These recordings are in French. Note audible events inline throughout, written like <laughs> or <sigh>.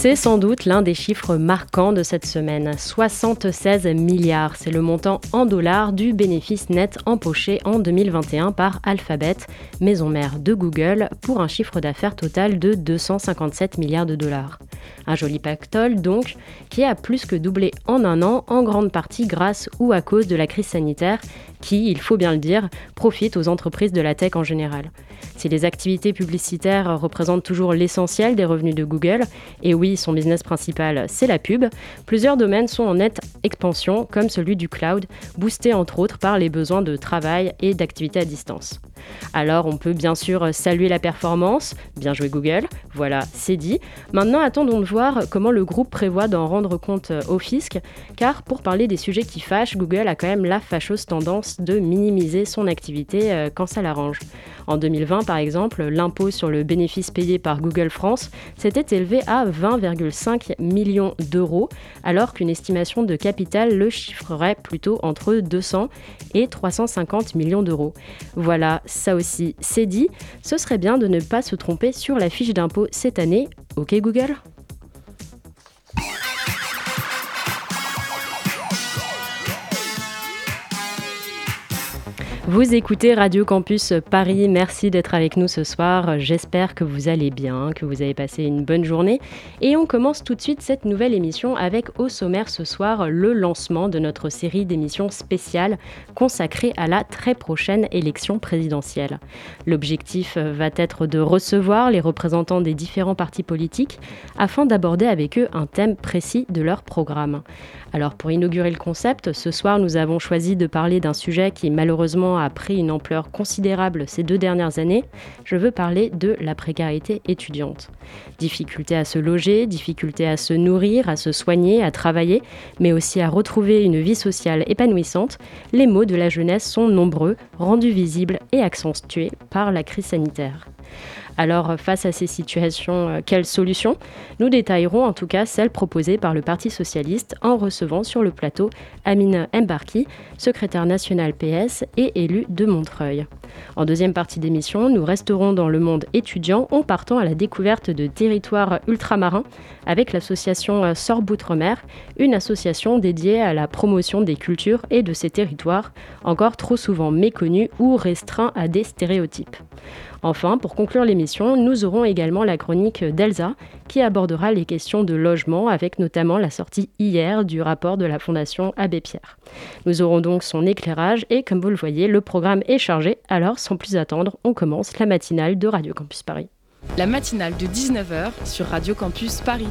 C'est sans doute l'un des chiffres marquants de cette semaine. 76 milliards, c'est le montant en dollars du bénéfice net empoché en 2021 par Alphabet, maison mère de Google, pour un chiffre d'affaires total de 257 milliards de dollars. Un joli pactole donc, qui a plus que doublé en un an, en grande partie grâce ou à cause de la crise sanitaire, qui, il faut bien le dire, profite aux entreprises de la tech en général. Si les activités publicitaires représentent toujours l'essentiel des revenus de Google, et oui, son business principal, c'est la pub, plusieurs domaines sont en nette expansion, comme celui du cloud, boosté entre autres par les besoins de travail et d'activité à distance. Alors on peut bien sûr saluer la performance, bien joué Google, voilà, c'est dit. Maintenant attendons de voir comment le groupe prévoit d'en rendre compte au fisc, car pour parler des sujets qui fâchent, Google a quand même la fâcheuse tendance de minimiser son activité euh, quand ça l'arrange. En 2020, par exemple, l'impôt sur le bénéfice payé par Google France s'était élevé à 20,5 millions d'euros, alors qu'une estimation de capital le chiffrerait plutôt entre 200 et 350 millions d'euros. Voilà, ça aussi, c'est dit. Ce serait bien de ne pas se tromper sur la fiche d'impôt cette année. Ok Google? Vous écoutez Radio Campus Paris, merci d'être avec nous ce soir. J'espère que vous allez bien, que vous avez passé une bonne journée. Et on commence tout de suite cette nouvelle émission avec au sommaire ce soir le lancement de notre série d'émissions spéciales consacrée à la très prochaine élection présidentielle. L'objectif va être de recevoir les représentants des différents partis politiques afin d'aborder avec eux un thème précis de leur programme. Alors pour inaugurer le concept, ce soir nous avons choisi de parler d'un sujet qui malheureusement a pris une ampleur considérable ces deux dernières années. Je veux parler de la précarité étudiante. Difficulté à se loger, difficulté à se nourrir, à se soigner, à travailler, mais aussi à retrouver une vie sociale épanouissante, les maux de la jeunesse sont nombreux, rendus visibles et accentués par la crise sanitaire. Alors, face à ces situations, euh, quelles solutions Nous détaillerons en tout cas celles proposées par le Parti socialiste en recevant sur le plateau Amine Mbarki, secrétaire national PS et élu de Montreuil. En deuxième partie d'émission, nous resterons dans le monde étudiant en partant à la découverte de territoires ultramarins avec l'association euh, Sorbe Outre-mer, une association dédiée à la promotion des cultures et de ces territoires, encore trop souvent méconnus ou restreints à des stéréotypes. Enfin, pour conclure l'émission, nous aurons également la chronique d'Elsa qui abordera les questions de logement avec notamment la sortie hier du rapport de la Fondation Abbé Pierre. Nous aurons donc son éclairage et comme vous le voyez, le programme est chargé. Alors sans plus attendre, on commence la matinale de Radio Campus Paris. La matinale de 19h sur Radio Campus Paris.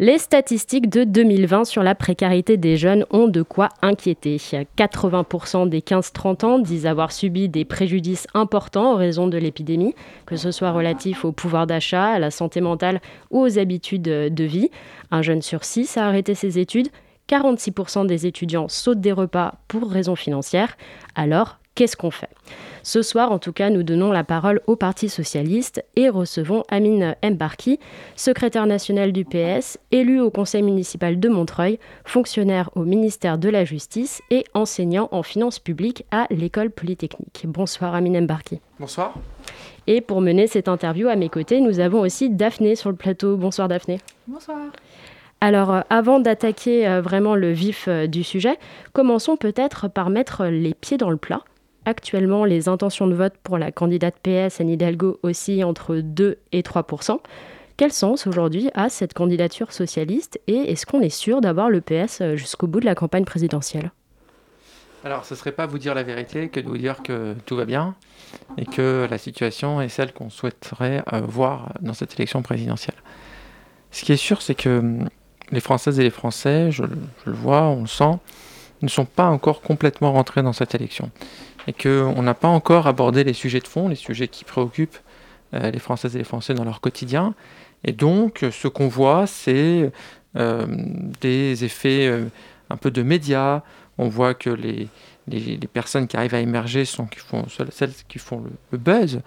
Les statistiques de 2020 sur la précarité des jeunes ont de quoi inquiéter. 80% des 15-30 ans disent avoir subi des préjudices importants en raison de l'épidémie, que ce soit relatif au pouvoir d'achat, à la santé mentale ou aux habitudes de vie. Un jeune sur six a arrêté ses études. 46% des étudiants sautent des repas pour raisons financières. Alors, qu'est-ce qu'on fait? Ce soir, en tout cas, nous donnons la parole au Parti socialiste et recevons Amine Mbarki, secrétaire national du PS, élu au conseil municipal de Montreuil, fonctionnaire au ministère de la Justice et enseignant en finances publiques à l'école polytechnique. Bonsoir Amine Mbarki. Bonsoir. Et pour mener cette interview à mes côtés, nous avons aussi Daphné sur le plateau. Bonsoir Daphné. Bonsoir. Alors, euh, avant d'attaquer euh, vraiment le vif euh, du sujet, commençons peut-être par mettre les pieds dans le plat Actuellement, les intentions de vote pour la candidate PS Anne Hidalgo oscillent entre 2 et 3% Quel sens aujourd'hui a cette candidature socialiste et est-ce qu'on est sûr d'avoir le PS jusqu'au bout de la campagne présidentielle? Alors, ce ne serait pas vous dire la vérité que de vous dire que tout va bien et que la situation est celle qu'on souhaiterait euh, voir dans cette élection présidentielle. Ce qui est sûr, c'est que hum, les Françaises et les Français, je, le vois, on le sent, ne sont pas encore complètement rentrés dans cette élection et qu'on n'a pas encore abordé les sujets de fond, les sujets qui préoccupent euh, les Françaises et les Français dans leur quotidien. Et donc, ce qu'on voit, c'est euh, des effets euh, un peu de médias. On voit que les, les, personnes qui arrivent à émerger sont celles qui font le, buzz.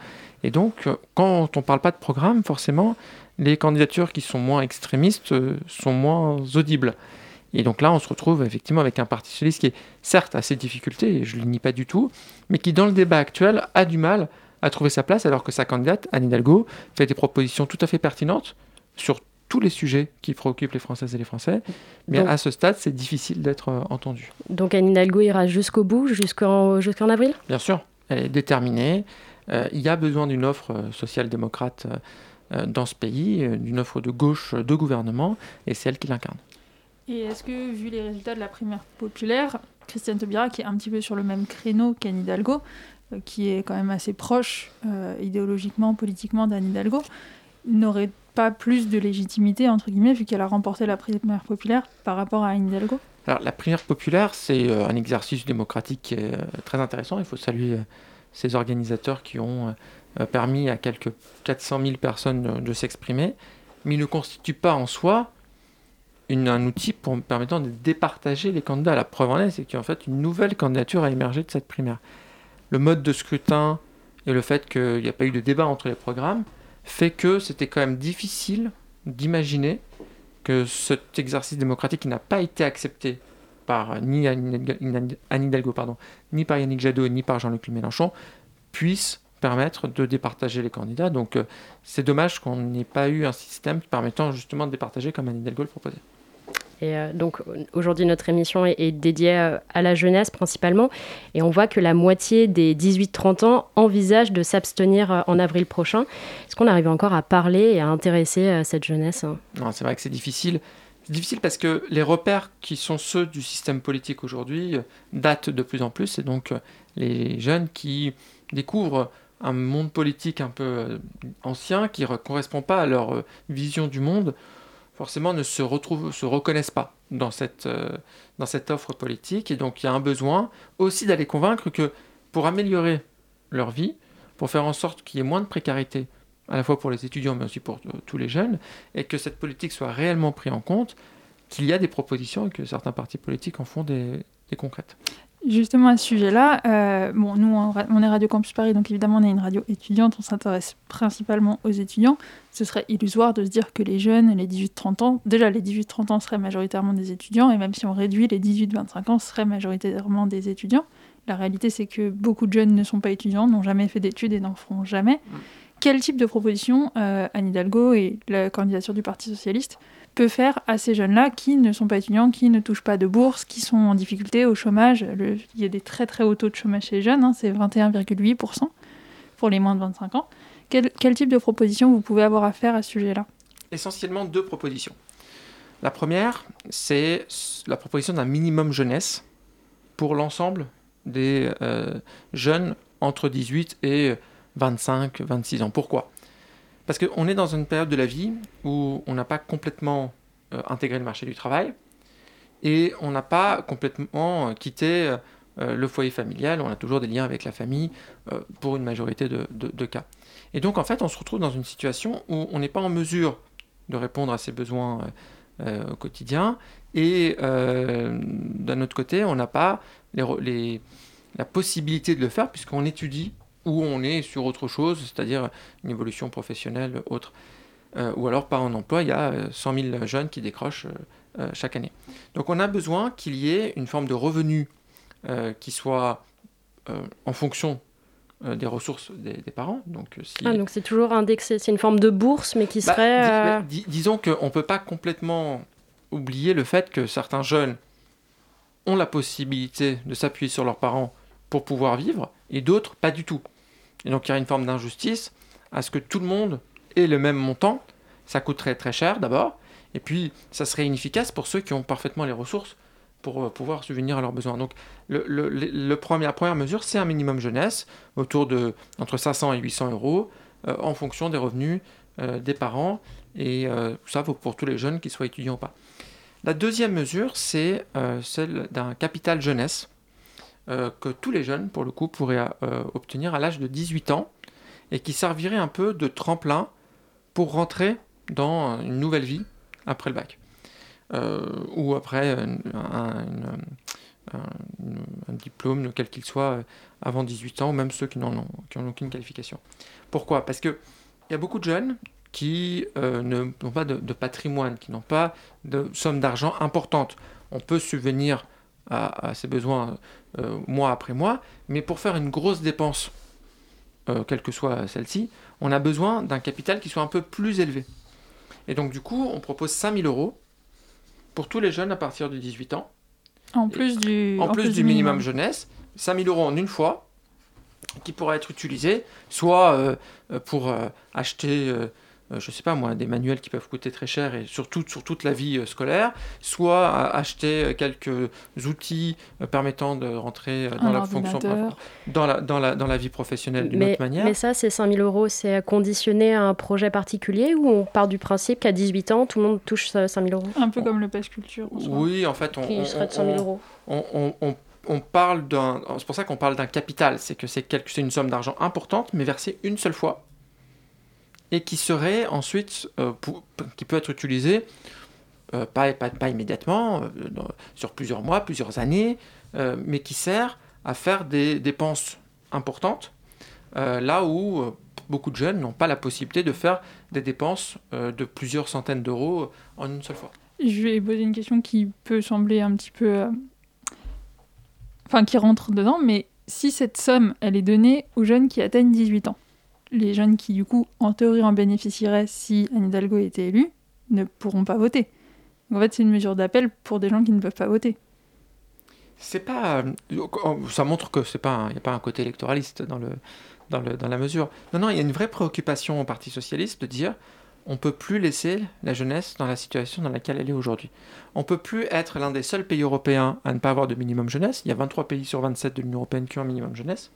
Et donc, quand on ne parle pas de programme, forcément, les candidatures qui sont moins extrémistes sont moins audibles. Et donc là, on se retrouve effectivement avec un parti socialiste qui est certes à ses difficultés, et je ne le nie pas du tout, mais qui dans le débat actuel a du mal à trouver sa place, alors que sa candidate, Anne Hidalgo, fait des propositions tout à fait pertinentes sur tous les sujets qui préoccupent les Françaises et les Français. Mais à ce stade, c'est difficile d'être euh, entendu. Donc Anne Hidalgo ira jusqu'au bout, jusqu'en jusqu'en avril? Bien sûr, elle est déterminée. Euh, il y a besoin d'une offre euh, social-démocrate dans ce pays, d'une offre de gauche de gouvernement, et c'est elle qui l'incarne. Et est-ce que, vu les résultats de la primaire populaire, Christiane Taubira, qui est un petit peu sur le même créneau qu'Anne Hidalgo, euh, qui est quand même assez proche euh, idéologiquement, politiquement d'Anne Hidalgo, n'aurait pas plus de légitimité, entre guillemets, vu qu'elle a remporté la primaire populaire par rapport à Anne Hidalgo? Alors, la primaire populaire, c'est euh, un exercice démocratique très intéressant. Il faut saluer ces organisateurs qui ont permis à quelques 400 000 personnes de s'exprimer, mais il ne constitue pas en soi un outil permettant de départager les candidats. La preuve en est, c'est qu'en fait, une nouvelle candidature a émergé de cette primaire. Le mode de scrutin et le fait qu'il n'y a pas eu de débat entre les programmes fait que c'était quand même difficile d'imaginer que cet exercice démocratique qui n'a pas été accepté par ni Anne Hidalgo, pardon, ni par Yannick Jadot, ni par Jean-Luc Mélenchon, puisse permettre de départager les candidats. Donc euh, c'est dommage qu'on n'ait pas eu un système permettant justement de départager comme Anne Hidalgo le proposait. Euh, donc aujourd'hui, notre émission est, dédiée euh, à la jeunesse principalement. Et on voit que la moitié des 18-30 ans envisagent de s'abstenir euh, en avril prochain. Est-ce qu'on arrive encore à parler et à intéresser cette jeunesse hein? Non, c'est vrai que c'est difficile. C'est difficile parce que les repères qui sont ceux du système politique aujourd'hui datent de plus en plus. Et donc les jeunes qui découvrent un monde politique un peu ancien, qui ne correspond pas à leur vision du monde, forcément ne se, retrouvent, se reconnaissent pas dans cette, euh, dans cette offre politique. Et donc il y a un besoin aussi d'aller convaincre que pour améliorer leur vie, pour faire en sorte qu'il y ait moins de précarité, à la fois pour les étudiants mais aussi pour euh, tous les jeunes, et que cette politique soit réellement prise en compte, qu'il y a des propositions et que certains partis politiques en font des concrètes. Justement, à ce sujet-là, euh, bon, nous, on est Radio Campus Paris, donc évidemment, on est une radio étudiante, on s'intéresse principalement aux étudiants. Ce serait illusoire de se dire que les jeunes, les 18-30 ans, déjà, les 18-30 ans seraient majoritairement des étudiants, et même si on réduit, les 18-25 ans seraient majoritairement des étudiants. La réalité, c'est que beaucoup de jeunes ne sont pas étudiants, n'ont jamais fait d'études et n'en feront jamais. Mm. Quel type de proposition euh, Anne Hidalgo et la candidature du Parti Socialiste peut faire à ces jeunes-là qui ne sont pas étudiants, qui ne touchent pas de bourse, qui sont en difficulté au chômage. il y a des très très hauts taux de chômage chez les jeunes, hein, c'est 21,8% pour les moins de 25 ans. Quel, type de proposition vous pouvez avoir à faire à ce sujet-là? Essentiellement deux propositions. La première, c'est la proposition d'un minimum jeunesse pour l'ensemble des euh, jeunes entre 18 et 25, 26 ans. Pourquoi? Parce qu'on est dans une période de la vie où on n'a pas complètement euh, intégré le marché du travail et on n'a pas complètement euh, quitté euh, le foyer familial, on a toujours des liens avec la famille pour une majorité de, cas. Et donc en fait on se retrouve dans une situation où on n'est pas en mesure de répondre à ses besoins au quotidien et d'un autre côté on n'a pas la possibilité de le faire puisqu'on étudie ou on est sur autre chose, c'est-à-dire une évolution professionnelle autre. Euh, ou alors par un emploi, il y a 100 euh, 000 jeunes qui décrochent euh, chaque année. Donc on a besoin qu'il y ait une forme de revenu qui soit en fonction des ressources des, parents. Donc ah, donc c'est toujours indexé, c'est une forme de bourse, mais qui bah, serait... disons qu'on ne peut pas complètement oublier le fait que certains jeunes ont la possibilité de s'appuyer sur leurs parents pour pouvoir vivre, et d'autres pas du tout. Et donc il y a une forme d'injustice à ce que tout le monde ait le même montant. Ça coûterait très cher d'abord, et puis ça serait inefficace pour ceux qui ont parfaitement les ressources pour euh, pouvoir subvenir à leurs besoins. Donc le, la première mesure, c'est un minimum jeunesse, autour de entre 500 et 800 euros, euh, en fonction des revenus euh, des parents, et ça vaut pour tous les jeunes, qu'ils soient étudiants ou pas. La deuxième mesure, c'est celle d'un capital jeunesse. Euh, que tous les jeunes, pour le coup, pourraient euh, obtenir à l'âge de 18 ans et qui servirait un peu de tremplin pour rentrer dans une nouvelle vie après le bac. Euh, ou après un, diplôme, quel qu'il soit, avant 18 ans, ou même ceux qui n'en ont aucune qualification. Pourquoi? Parce qu'il y a beaucoup de jeunes qui n'ont pas de, de, patrimoine, qui n'ont pas de somme d'argent importante. On peut subvenir à, ses besoins euh, mois après mois, mais pour faire une grosse dépense, euh, quelle que soit celle-ci, on a besoin d'un capital qui soit un peu plus élevé. Et donc du coup, on propose 5000 euros pour tous les jeunes à partir de 18 ans. En plus du, en, plus, du, minimum, jeunesse, 5000 euros en une fois, qui pourra être utilisé soit euh, pour acheter euh, je ne sais pas moi, des manuels qui peuvent coûter très cher et surtout sur toute la vie euh, scolaire, soit acheter euh, quelques outils permettant de rentrer dans la fonction, dans la, dans, la, dans la vie professionnelle d'une autre manière. Mais ça, ces 5000 euros, c'est conditionné à un projet particulier ou on part du principe qu'à 18 ans, tout le monde touche 5000 euros? Un peu comme le passe culture. oui, en fait, on, qui serait de 100 000 euros. On, on, on parle d'un, c'est pour ça qu'on parle d'un capital, c'est que c'est, c'est une somme d'argent importante, mais versée une seule fois et qui serait ensuite, euh, qui peut être utilisé, euh, pas, pas, immédiatement, euh, sur plusieurs mois, plusieurs années, mais qui sert à faire des dépenses importantes, là où beaucoup de jeunes n'ont pas la possibilité de faire des dépenses de plusieurs centaines d'euros en une seule fois. Je vais poser une question qui peut sembler un petit peu... Enfin, qui rentre dedans, mais si cette somme, elle est donnée aux jeunes qui atteignent 18 ans, les jeunes qui, du coup, en théorie, en bénéficieraient si Anne Hidalgo était élue, ne pourront pas voter. en fait, c'est une mesure d'appel pour des gens qui ne peuvent pas voter. C'est pas. Ça montre que c'est pas, il n'y a pas un côté électoraliste dans le, dans le, dans la mesure. Non, non, il y a une vraie préoccupation au Parti socialiste de dire on peut plus laisser la jeunesse dans la situation dans laquelle elle est aujourd'hui. On peut plus être l'un des seuls pays européens à ne pas avoir de minimum jeunesse. Il y a 23 pays sur 27 de l'Union européenne qui ont un minimum jeunesse.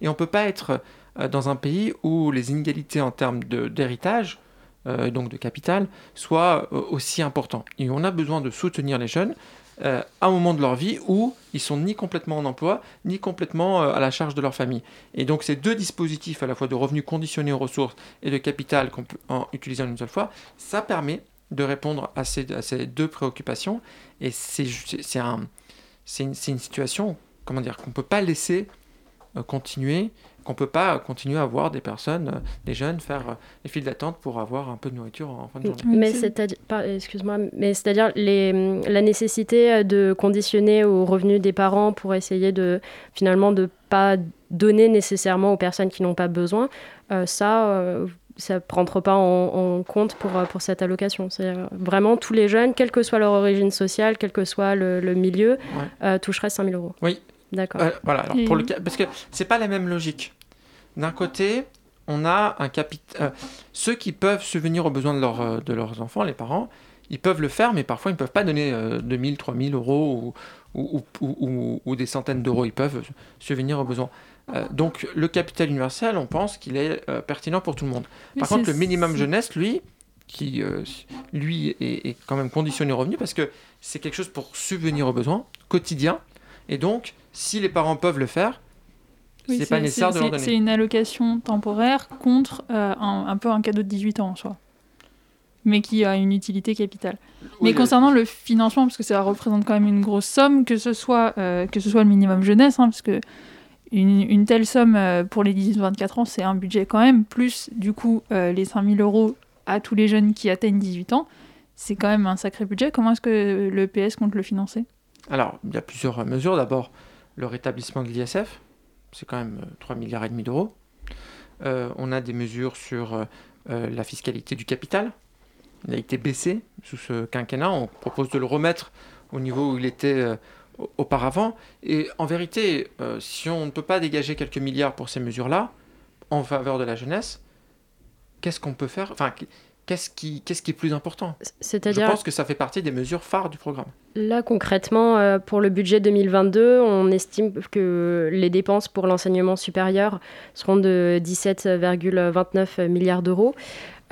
Et on peut pas être euh, dans un pays où les inégalités en termes d'héritage, euh, donc de capital, soient euh, aussi importantes. Et on a besoin de soutenir les jeunes à un moment de leur vie où ils sont ni complètement en emploi, ni complètement à la charge de leur famille. Et donc ces deux dispositifs, à la fois de revenus conditionnés aux ressources et de capital qu'on peut en utiliser en une seule fois, ça permet de répondre à ces, deux préoccupations. Et c'est un, une, une, situation, comment dire, qu'on ne peut pas laisser continuer qu'on peut pas continuer à voir des personnes, euh, des jeunes, faire euh, les files d'attente pour avoir un peu de nourriture en fin de journée. Mais c'est-à-dire, excuse-moi, mais c'est-à-dire les, la nécessité euh, de conditionner aux revenus des parents pour essayer de finalement de pas donner nécessairement aux personnes qui n'ont pas besoin, ça. ça ne rentre pas en, compte pour, pour cette allocation. C'est vraiment tous les jeunes, quelle que soit leur origine sociale, quel que soit le, milieu, toucheraient 5 000 euros. Oui, D'accord. voilà, alors pour le parce que c'est pas la même logique. D'un côté, on a un capital. Euh, ceux qui peuvent subvenir aux besoins de, euh, de leurs enfants, les parents, ils peuvent le faire, mais parfois ils ne peuvent pas donner 2000, 3000 euros ou, ou, ou, des centaines d'euros. Ils peuvent subvenir aux besoins. Euh, donc le capital universel, on pense qu'il est pertinent pour tout le monde. Par contre, le minimum jeunesse, lui, qui lui est, est, quand même conditionné au revenu parce que c'est quelque chose pour subvenir aux besoins quotidiens. Et donc, si les parents peuvent le faire, c'est pas nécessaire de leur donner. C'est une allocation temporaire contre euh, un, peu un cadeau de 18 ans en soi, mais qui a une utilité capitale. mais concernant le financement, parce que ça représente quand même une grosse somme, que ce soit, euh, que ce soit le minimum jeunesse, hein, parce que une, telle somme euh, pour les 18-24 ans, c'est un budget quand même, plus du coup les 5000 euros à tous les jeunes qui atteignent 18 ans, c'est quand même un sacré budget. Comment est-ce que le PS compte le financer? Alors, il y a plusieurs mesures. D'abord, le rétablissement de l'ISF, c'est quand même 3 euh, milliards et demi d'euros. Euh, on a des mesures sur euh, la fiscalité du capital. Il a été baissé sous ce quinquennat. On propose de le remettre au niveau où il était auparavant. Et en vérité, si on ne peut pas dégager quelques milliards pour ces mesures-là, en faveur de la jeunesse, qu'est-ce qu'on peut faire? Qu'est-ce qui, qu'est-ce qui est plus important? C'est-à-dire... Je pense que ça fait partie des mesures phares du programme. Là, concrètement, euh, pour le budget 2022, on estime que les dépenses pour l'enseignement supérieur seront de 17,29 milliards d'euros.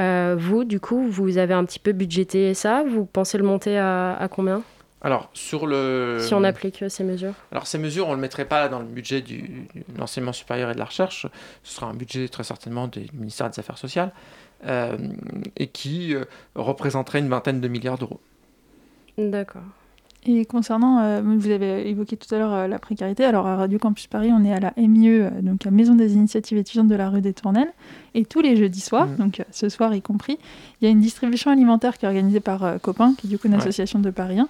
Euh, vous, du coup, vous avez un petit peu budgété ça? Vous pensez le monter à, combien? Alors, sur le... Si on applique euh, ces mesures Alors, ces mesures, on ne le mettrait pas dans le budget du, de l'enseignement supérieur et de la recherche. Ce sera un budget très certainement du ministère des Affaires sociales. et qui représenterait une vingtaine de milliards d'euros. D'accord. Et concernant, euh, vous avez évoqué tout à l'heure euh, la précarité, alors à Radio Campus Paris, on est à la MIE, euh, donc la Maison des Initiatives étudiantes de la rue des Tournelles, et tous les jeudis soirs, Mm. donc ce soir y compris, il y a une distribution alimentaire qui est organisée par Copain, qui est du coup une Ouais. association de Pariens,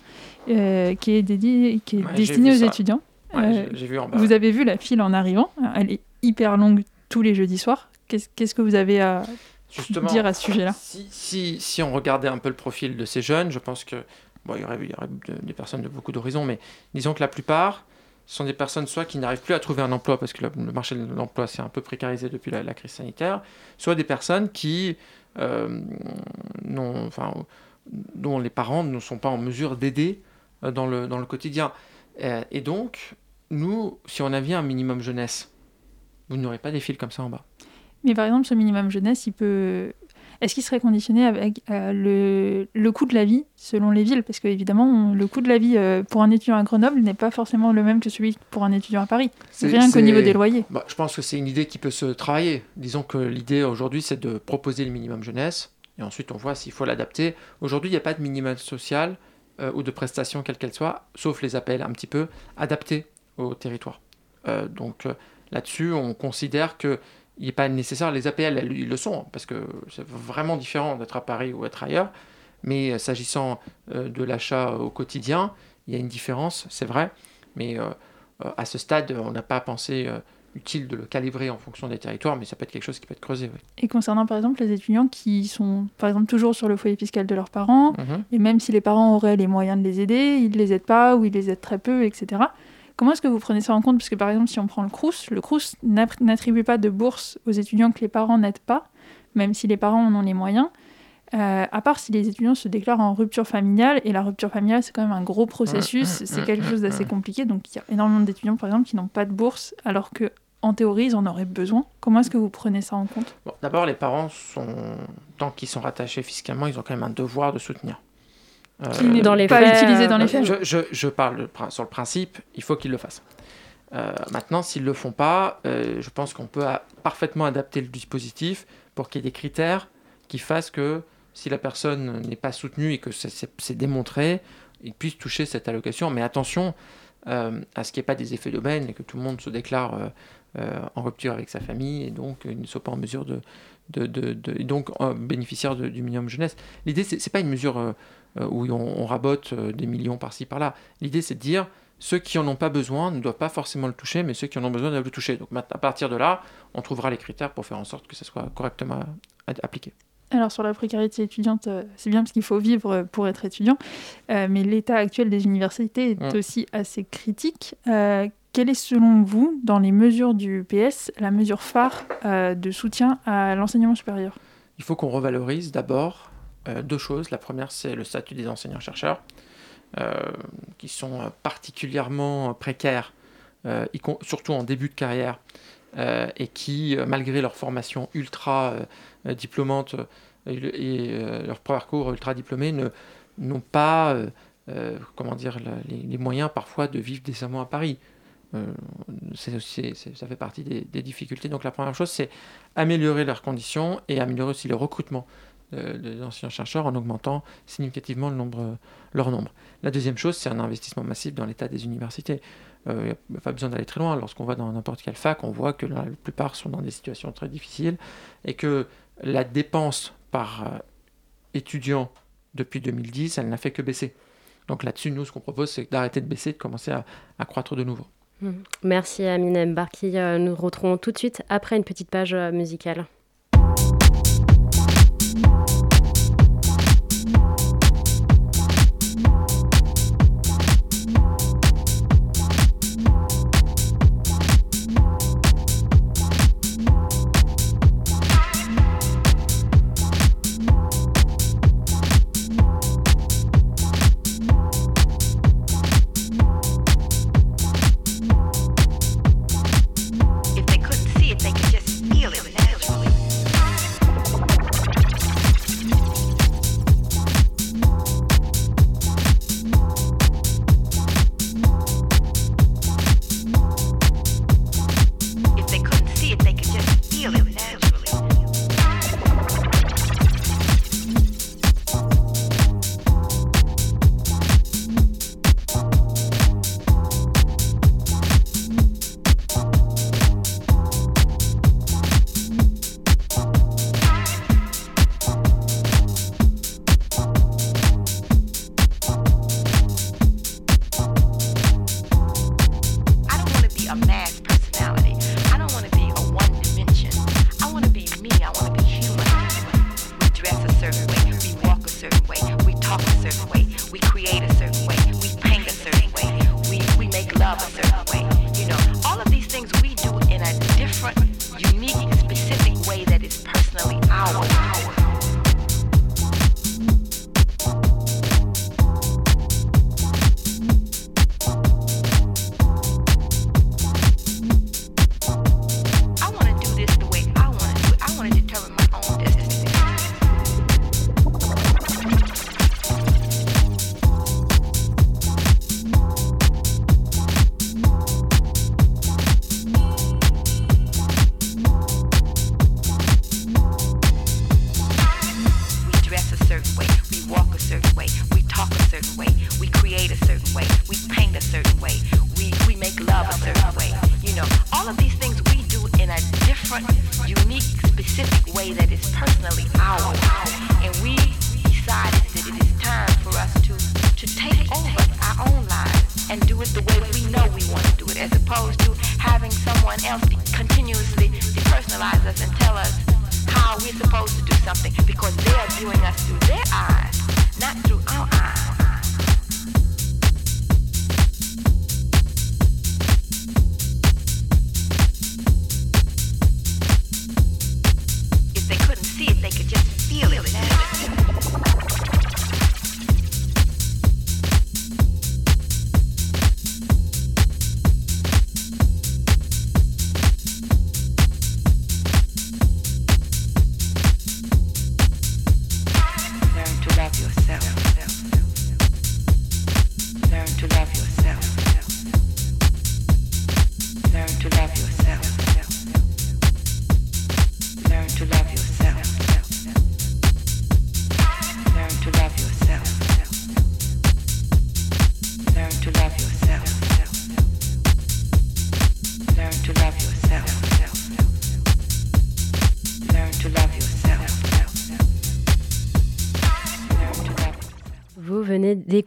euh, qui est, dédiée, qui est Ouais, destinée aux ça. étudiants. Ouais, vu en bas. vous avez vu la file en arrivant, elle est hyper longue tous les jeudis soirs. Qu'est-ce que vous avez à Justement, dire à ce sujet-là? si, si, si on regardait un peu le profil de ces jeunes, je pense que il y aurait, des personnes de beaucoup d'horizons, mais disons que la plupart sont des personnes soit qui n'arrivent plus à trouver un emploi parce que le, marché de l'emploi s'est un peu précarisé depuis la, crise sanitaire, soit des personnes qui euh, enfin, dont les parents ne sont pas en mesure d'aider euh, dans le, dans le quotidien. Et donc, nous, si on avait un minimum jeunesse, vous n'aurez pas des fils comme ça en bas. Mais par exemple, ce minimum jeunesse, il peut. Est-ce qu'il serait conditionné avec euh, le, le coût de la vie selon les villes? Parce qu'évidemment, le coût de la vie euh, pour un étudiant à Grenoble n'est pas forcément le même que celui pour un étudiant à Paris. Rien qu'au niveau des loyers. Bah, je pense que c'est une idée qui peut se travailler. Disons que l'idée aujourd'hui, c'est de proposer le minimum jeunesse, et ensuite on voit s'il faut l'adapter. Aujourd'hui, il n'y a pas de minimum social euh, ou de prestation, quelle qu'elle soit, sauf les appels un petit peu adaptés au territoire. Donc là-dessus, on considère que il n'est pas nécessaire. Les APL, elles, ils le sont, parce que c'est vraiment différent d'être à Paris ou être ailleurs. Mais euh, s'agissant euh, de l'achat au quotidien, il y a une différence, c'est vrai. Mais euh, à ce stade, on n'a pas pensé utile de le calibrer en fonction des territoires, mais ça peut être quelque chose qui peut être creusé. oui. Et concernant par exemple les étudiants qui sont par exemple toujours sur le foyer fiscal de leurs parents, Mhm. et même si les parents auraient les moyens de les aider, ils ne les aident pas ou ils les aident très peu, etc. Comment est-ce que vous prenez ça en compte? Parce que par exemple, si on prend le CRUS, le CRUS n'attribue pas de bourse aux étudiants que les parents n'aident pas, même si les parents en ont les moyens. Euh, à part si les étudiants se déclarent en rupture familiale, et la rupture familiale c'est quand même un gros processus, c'est quelque chose d'assez compliqué, donc il y a énormément d'étudiants par exemple qui n'ont pas de bourse alors que en théorie ils en auraient besoin. Comment est-ce que vous prenez ça en compte? Bon, D'abord, les parents, sont, tant qu'ils sont rattachés fiscalement, ils ont quand même un devoir de soutenir. Euh, Qui n'est dans les pas faits, utilisé dans les euh, faits. Je, je- je parle sur le principe, il faut qu'ils le fassent. Euh, maintenant, s'ils ne le font pas, euh, je pense qu'on peut a- parfaitement adapter le dispositif pour qu'il y ait des critères qui fassent que si la personne n'est pas soutenue et que c'est- démontré, il puisse toucher cette allocation. Mais attention euh, à ce qu'il n'y ait pas des effets d'aubaine et que tout le monde se déclare euh, euh, en rupture avec sa famille et donc il ne soit pas en mesure de, de, de- de- et donc euh, bénéficiaire de- du minimum jeunesse. L'idée, c'est c'est pas une mesure où on, on rabote euh, des millions par-ci par-là. L'idée, c'est de dire ceux qui en ont pas besoin ne doivent pas forcément le toucher, mais ceux qui en ont besoin doivent le toucher. Donc à partir de là, on trouvera les critères pour faire en sorte que ça soit correctement ad- appliqué. Alors sur la précarité étudiante, euh, c'est bien parce qu'il faut vivre euh, pour être étudiant, euh, mais l'état actuel des universités est Mm. aussi assez critique. Euh, quelle est selon vous, dans les mesures du PS, la mesure phare euh, de soutien à l'enseignement supérieur? Il faut qu'on revalorise d'abord euh, deux choses. La première, c'est le statut des enseignants-chercheurs, euh, qui sont euh, particulièrement précaires, surtout en début de carrière, et qui, malgré leur formation ultra diplômante et, le- et, leur parcours ultra diplômé, n'ont pas comment dire, les, moyens parfois de vivre décemment à Paris. Ça fait partie des difficultés. Donc la première chose, c'est améliorer leurs conditions et améliorer aussi le recrutement euh, des enseignants-chercheurs en augmentant significativement le nombre, leur nombre. La deuxième chose, c'est un investissement massif dans l'état des universités. Euh, Il n'y a pas besoin d'aller très loin. Lorsqu'on va dans n'importe quelle fac, on voit que la, plupart sont dans des situations très difficiles et que la dépense par euh, étudiant depuis 2010, elle n'a fait que baisser. Donc là-dessus, nous, ce qu'on propose, c'est d'arrêter de baisser, de commencer à, croître de nouveau. Merci Amine Mbarki. Euh, Nous retrouvons tout de suite après une petite page euh, musicale. a max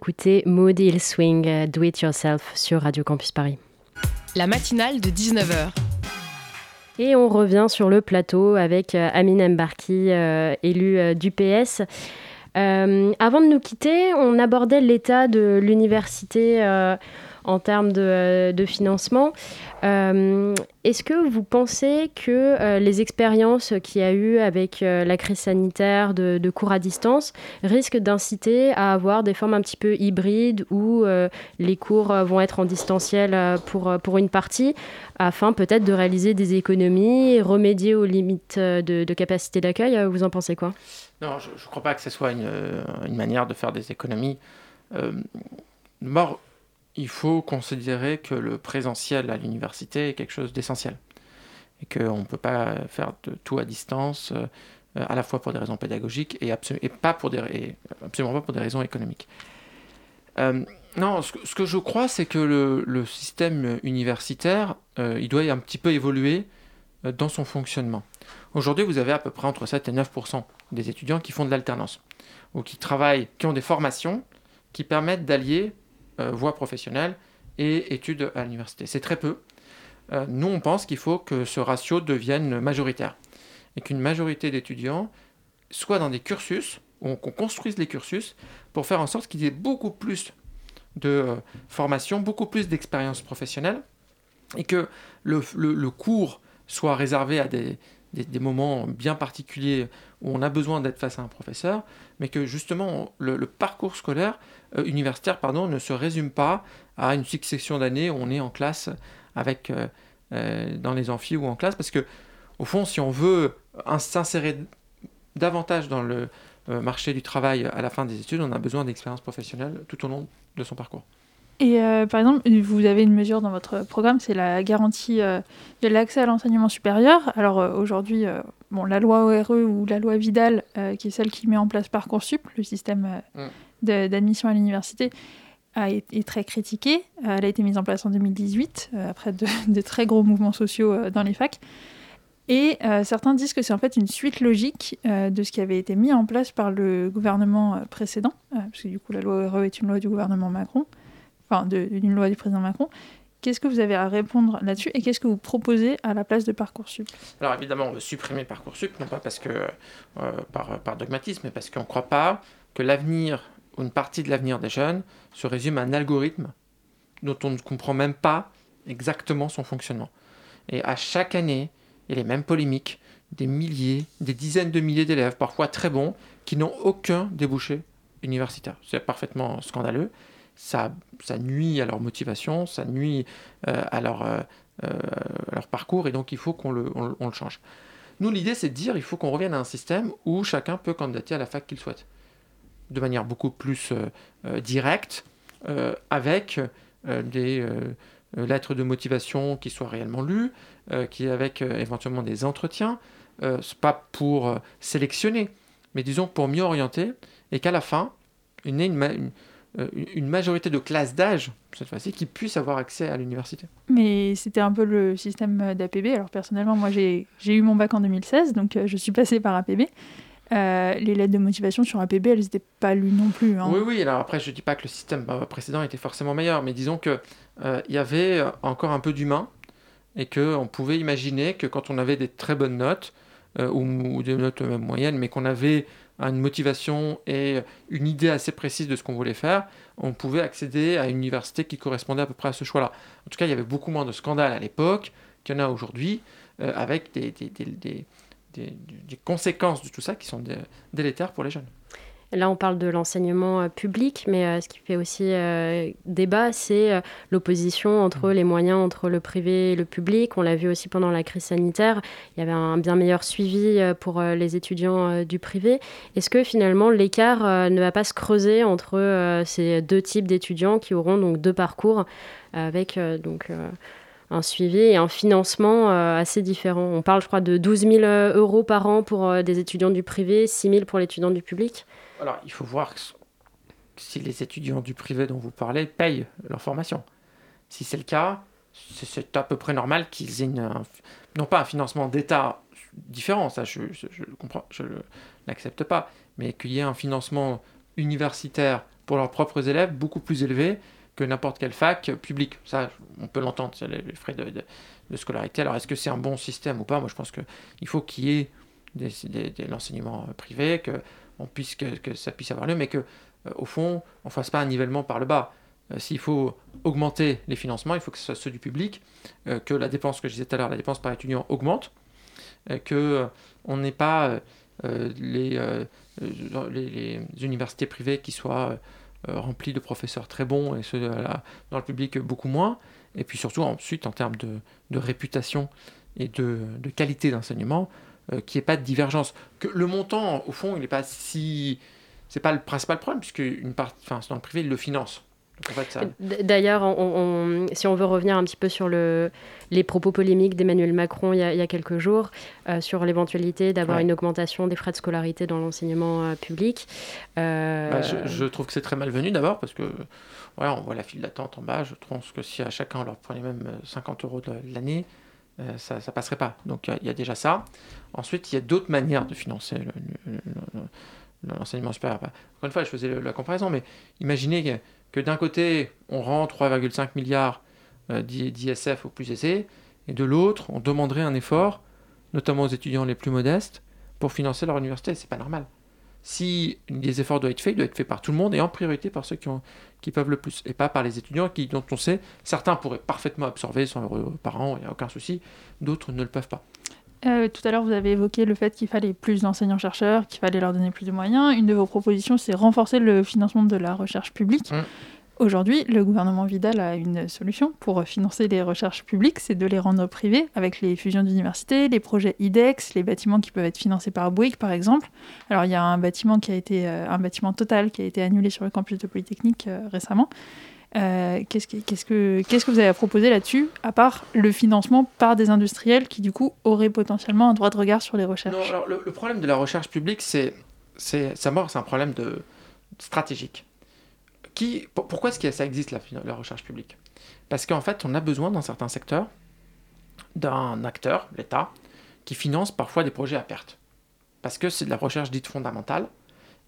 d'écouter Moody Hill Swing euh, Do It Yourself sur Radio Campus Paris. La matinale de 19h. Et on revient sur le plateau avec euh, Amine Mbarki, euh, élu euh, du PS. Euh, avant de nous quitter, on abordait l'état de l'université en termes de, euh, financement. Euh, Est-ce que vous pensez que euh, les expériences qu'il y a eu avec la crise sanitaire de, cours à distance risquent d'inciter à avoir des formes un petit peu hybrides où les cours vont être en distanciel pour, pour une partie afin peut-être de réaliser des économies et remédier aux limites de, capacité d'accueil? Vous en pensez quoi? Non, je ne crois pas que ce soit une, manière de faire des économies. Il faut considérer que le présentiel à l'université est quelque chose d'essentiel. Et qu'on ne peut pas faire de tout à distance, euh, à la fois pour des raisons pédagogiques et, absolument pas pour des raisons économiques. Euh, non, ce que, je crois, c'est que le, système universitaire, euh, il doit un petit peu évoluer dans son fonctionnement. Aujourd'hui, vous avez à peu près entre 7 et 9 des étudiants qui font de l'alternance ou qui travaillent, qui ont des formations qui permettent d'allier voie professionnelle et études à l'université. C'est très peu. Euh, nous, on pense qu'il faut que ce ratio devienne majoritaire et qu'une majorité d'étudiants soient dans des cursus, qu'on construise les cursus pour faire en sorte qu'il y ait beaucoup plus de euh, formation, beaucoup plus d'expérience professionnelle et que le, cours soit réservé à des, moments bien particuliers où on a besoin d'être face à un professeur, mais que justement le parcours scolaire euh, universitaire pardon, ne se résume pas à une succession d'années où on est en classe avec euh, euh, dans les amphis ou en classe, parce que au fond, si on veut in- s'insérer davantage dans le marché du travail à la fin des études, on a besoin d'expérience professionnelle tout au long de son parcours. Et euh, par exemple, vous avez une mesure dans votre programme, c'est la garantie euh, de l'accès à l'enseignement supérieur. Alors euh, aujourd'hui, bon, la loi ORE ou la loi Vidal, qui est celle qui met en place Parcoursup, le système Mm. D'admission à l'université, est très critiquée. Euh, elle a été mise en place en 2018, euh, après <laughs> de, très gros mouvements sociaux euh, dans les facs. Et certains disent que c'est en fait une suite logique de ce qui avait été mis en place par le gouvernement précédent, euh, parce que du coup la loi ORE est une loi du gouvernement Macron enfin de- d'une loi du président Macron. Qu'est-ce que vous avez à répondre là-dessus et qu'est-ce que vous proposez à la place de Parcoursup? Alors évidemment, on veut supprimer Parcoursup, non pas parce que par, par dogmatisme, mais parce qu'on ne croit pas que l'avenir une partie de l'avenir des jeunes se résume à un algorithme dont on ne comprend même pas exactement son fonctionnement. Et à chaque année, et les mêmes polémiques, des milliers, des dizaines de milliers d'élèves, parfois très bons, qui n'ont aucun débouché universitaire. C'est parfaitement scandaleux. Ça, nuit à leur motivation, ça nuit euh, à, leur, euh, euh, à leur parcours, et donc il faut qu'on le, on, on le change. Nous, l'idée, c'est de dire il faut qu'on revienne à un système où chacun peut candidater à la fac qu'il souhaite, de manière beaucoup plus euh, euh, directe, euh, avec des lettres de motivation qui soient réellement lues, qui avec éventuellement des entretiens, pas pour sélectionner, mais disons pour mieux orienter, et qu'à la fin, il une, une- une majorité de classes d'âge, cette fois-ci, qui puissent avoir accès à l'université. Mais c'était un peu le système d'APB. Alors personnellement, moi j'ai eu mon bac en 2016, donc je suis passée par APB. Euh, les lettres de motivation sur APB, elles n'étaient pas lues non plus. hein. Oui, oui, alors après, je dis pas que le système euh, précédent était forcément meilleur, mais disons que euh, y avait euh, encore un peu d'humain et qu'on pouvait imaginer que quand on avait des très bonnes notes, euh, ou, des notes moyennes, mais qu'on avait une motivation et une idée assez précise de ce qu'on voulait faire, on pouvait accéder à une université qui correspondait à peu près à ce choix-là. En tout cas, il y avait beaucoup moins de scandales à l'époque qu'il y en a aujourd'hui, avec des, des- des- des conséquences de tout ça qui sont dé- délétères pour les jeunes. Là, on parle de l'enseignement euh, public, mais euh, ce qui fait aussi euh, débat, c'est l'opposition entre les moyens entre le privé et le public. On l'a vu aussi pendant la crise sanitaire. Il y avait un bien meilleur suivi pour les étudiants du privé. Est-ce que finalement l'écart ne va pas se creuser entre ces deux types d'étudiants qui auront donc deux parcours avec donc un suivi et un financement euh, assez différent On parle, je crois, de 12 000 euros par an pour euh, des étudiants du privé, 6 000 pour l'étudiant du public. Alors, il faut voir si les étudiants du privé dont vous parlez payent leur formation. Si c'est le cas, c'est- à peu près normal qu'ils aient non pas un financement d'État différent, ça je, je- comprends, je n'accepte pas, mais qu'il y ait un financement universitaire pour leurs propres élèves beaucoup plus élevé que n'importe quelle fac publique. Ça, on peut l'entendre, c'est les, frais de, de- scolarité. Alors, est-ce que c'est un bon système ou pas? Moi, je pense qu'il faut qu'il y ait des, des- de l'enseignement euh, privé, que on puisse que, que ça puisse avoir lieu, mais que euh, au fond, on fasse pas un nivellement par le bas. Euh, S'il faut augmenter les financements, il faut que ce soit ceux du public, que la dépense que je disais tout à l'heure, la dépense par étudiant augmente, que on n'ait pas les, les universités privées qui soient euh, euh, remplies de professeurs très bons et ceux de la- dans le public beaucoup moins, et puis surtout ensuite en termes de, réputation et de, de qualité d'enseignement, euh, qu'il n'y ait pas de divergence. Que le montant, au fond, il n'est pas si. C'est pas le principal problème, puisque une part, enfin, dans le privé, il le finance. Donc, en fait, ça- D- D'ailleurs, on- on- si on veut revenir un petit peu sur le, les propos polémiques d'Emmanuel Macron il y a, il y a quelques jours, euh, sur l'éventualité d'avoir Ouais. une augmentation des frais de scolarité dans l'enseignement euh, public. euh, Bah, je, je trouve que c'est très malvenu d'abord, parce que voilà, on voit la file d'attente en bas. Je pense que si à chacun on leur prenait même euh, 50 euros de l'année, ça ne passerait pas. Donc il y a- il y, a déjà ça. Ensuite, il y a d'autres manières de financer le- le- le- le- l'enseignement supérieur. Bah, Encore une fois, je faisais la comparaison, mais imaginez que, d'un côté, on rend 3,5 milliards euh, d'I- d'ISF aux plus aisés, et de l'autre, on demanderait un effort, notamment aux étudiants les plus modestes, pour financer leur université. C'est pas normal si des efforts doivent être faits, ils doivent être faits par tout le monde et en priorité par ceux qui peuvent le plus, et pas par les étudiants qui, dont on sait, certains pourraient parfaitement absorber 100 euros par an, il n'y a aucun souci, d'autres ne le peuvent pas. Euh, tout à l'heure, vous avez évoqué le fait qu'il fallait plus d'enseignants-chercheurs, qu'il fallait leur donner plus de moyens. Une de vos propositions, c'est renforcer le financement de la recherche publique. Mm. Aujourd'hui, le gouvernement Vidal a une solution pour financer les recherches publiques, c'est de les rendre privées avec les fusions d'universités, les projets IDEX, les bâtiments qui peuvent être financés par Bouygues par exemple. Alors il y a un bâtiment qui a été euh, un bâtiment total qui a été annulé sur le campus de Polytechnique euh, récemment. Euh, qu'est-ce, que, vous avez à proposer là-dessus, à part le financement par des industriels qui, du coup, auraient potentiellement un droit de regard sur les recherches? Non, le, problème de la recherche publique, c'est, c'est sa mort, c'est un problème de, stratégique. Pourquoi est-ce que ça existe la, recherche publique? Parce qu'en fait, on a besoin dans certains secteurs d'un acteur, l'État, qui finance parfois des projets à perte. Parce que c'est de la recherche dite fondamentale.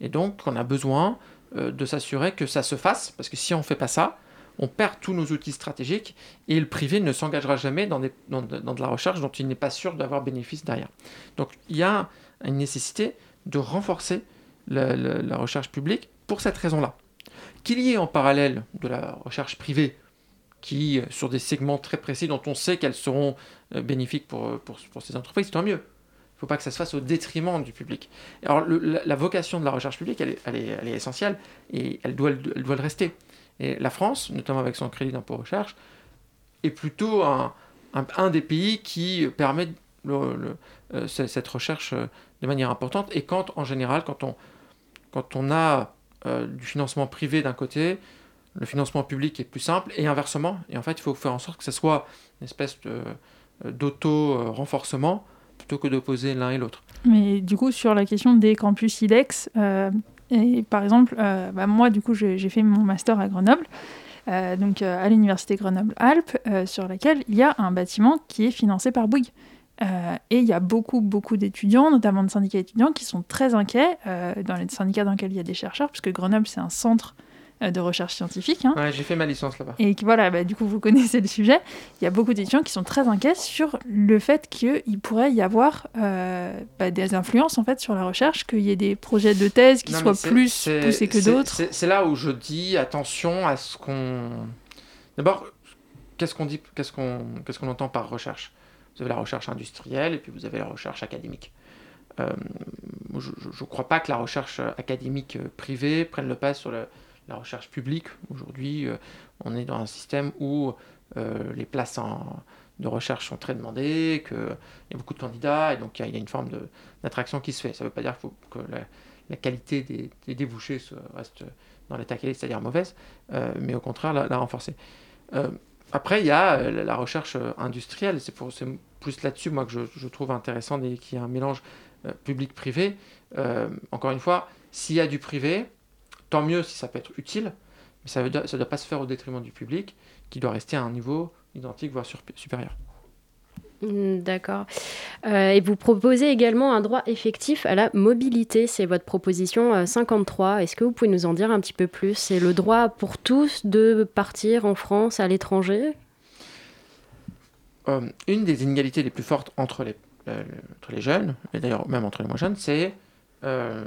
Et donc, on a besoin de s'assurer que ça se fasse. Parce que si on ne fait pas ça, on perd tous nos outils stratégiques et le privé ne s'engagera jamais dans, de, la recherche dont il n'est pas sûr d'avoir bénéfice derrière. Donc, il y a une nécessité de renforcer la, recherche publique pour cette raison-là. Qu'il y ait en parallèle de la recherche privée qui, sur des segments très précis dont on sait qu'elles seront bénéfiques pour, pour, pour, ces entreprises, tant mieux. Ne faut pas que ça se fasse au détriment du public. Alors, la, vocation de la recherche publique, elle est, elle est, elle est essentielle et elle doit, le rester. Et la France, notamment avec son crédit d'impôt recherche, est plutôt un, des pays qui permet euh, cette recherche euh, de manière importante. Et quand, en général, quand on, quand on a euh, du financement privé d'un côté, le financement public est plus simple, et inversement. Et en fait, il faut faire en sorte que ce soit une espèce d'auto-renforcement que d'opposer l'un et l'autre. Mais du coup, sur la question des campus IDEX, et par exemple, bah, moi, du coup, j'ai fait mon master à Grenoble. donc à l'université Grenoble-Alpes, sur laquelle il y a un bâtiment qui est financé par Bouygues. Euh, et il y a beaucoup, beaucoup d'étudiants, notamment de syndicats étudiants, qui sont très inquiets euh, dans les syndicats dans lesquels il y a des chercheurs, puisque Grenoble, c'est un centre euh, de recherche scientifique. Hein. Ouais, j'ai fait ma licence là-bas. Et voilà, bah, du coup, vous <laughs> connaissez le sujet. Il y a beaucoup d'étudiants qui sont très inquiets sur le fait qu'il pourrait y avoir bah, des influences en fait sur la recherche, qu'il y ait des projets de thèse qui soient plus poussés que d'autres. C'est là où je dis attention à ce qu'on. D'abord, qu'est-ce qu'on dit, qu'est-ce qu'on, qu'est-ce qu'on entend par recherche? Vous avez la recherche industrielle et puis vous avez la recherche académique. Euh, je ne crois pas que la recherche académique euh, privée prenne le pas sur la recherche publique. Aujourd'hui, euh, on est dans un système où les places de recherche sont très demandées, qu'il y a beaucoup de candidats, et donc il y, a une forme d'attraction qui se fait. Ça ne veut pas dire que la, qualité des, débouchés reste dans l'état qu'elle est, c'est-à-dire mauvaise, mais au contraire la, renforcer. après, il y a la recherche industrielle, c'est plus là-dessus, moi, que je, trouve intéressant qu'il y ait un mélange euh, public-privé. Euh, encore une fois, s'il y a du privé, tant mieux si ça peut être utile, mais ça ne doit pas se faire au détriment du public, qui doit rester à un niveau identique, voire supérieur. Hmm, d'accord. Euh, et vous proposez également un droit effectif à la mobilité. C'est votre proposition 53. Est-ce que vous pouvez nous en dire un petit peu plus? C'est le droit pour tous de partir en France, à l'étranger? Euh, une des inégalités les plus fortes entre les, euh, entre les jeunes, et d'ailleurs même entre les moins jeunes, c'est euh,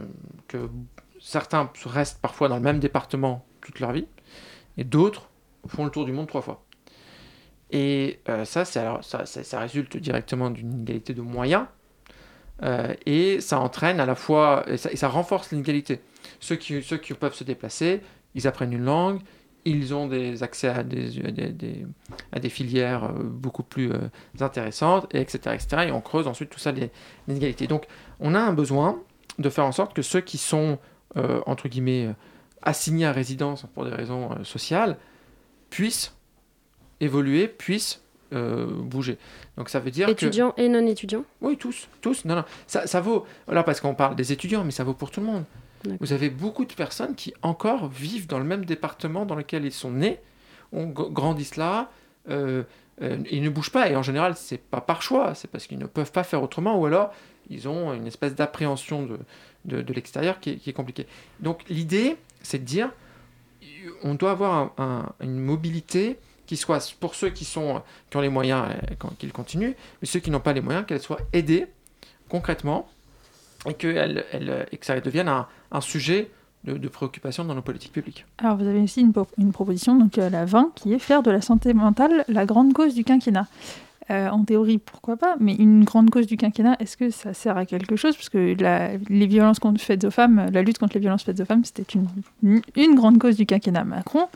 que certains restent parfois dans le même département toute leur vie, et d'autres font le tour du monde trois fois. Et ça, alors, ça, ça, résulte directement d'une inégalité de moyens, et ça entraîne à la fois, et ça, et ça renforce l'inégalité. Ceux qui, ceux qui peuvent se déplacer, ils apprennent une langue, ils ont des accès à des, à des, filières euh, beaucoup plus euh, intéressantes, etc., etc. Et on creuse ensuite tout ça, les, inégalités. Donc, on a un besoin de faire en sorte que ceux qui sont, euh, entre guillemets, assignés à résidence pour des raisons sociales, puissent évoluer, puissent bouger. Donc ça veut dire étudiants et non étudiants. Oui, tous, tous. Non, non, ça, ça vaut. Voilà, parce qu'on parle des étudiants, mais ça vaut pour tout le monde. Vous avez beaucoup de personnes qui encore vivent dans le même département dans lequel ils sont nés, on grandissent là, euh, euh, ils ne bougent pas. Et en général, c'est pas par choix, c'est parce qu'ils ne peuvent pas faire autrement, ou alors ils ont une espèce d'appréhension de, de, l'extérieur qui, est compliquée. Donc l'idée, c'est de dire, on doit avoir une mobilité qui soit pour ceux qui, sont, qui ont les moyens, euh, qu'ils continuent, mais ceux qui n'ont pas les moyens, qu'elle soit aidée concrètement et, que, elle, elle, et que ça devienne un, un sujet de, préoccupation dans nos politiques publiques. Alors vous avez aussi une, proposition, donc à la 20, qui est faire de la santé mentale la grande cause du quinquennat. Euh, en théorie, pourquoi pas, mais une grande cause du quinquennat, est-ce que ça sert à quelque chose? Parce que la, les violences faites aux femmes, la lutte contre les violences faites aux femmes, c'était une, une, grande cause du quinquennat Macron.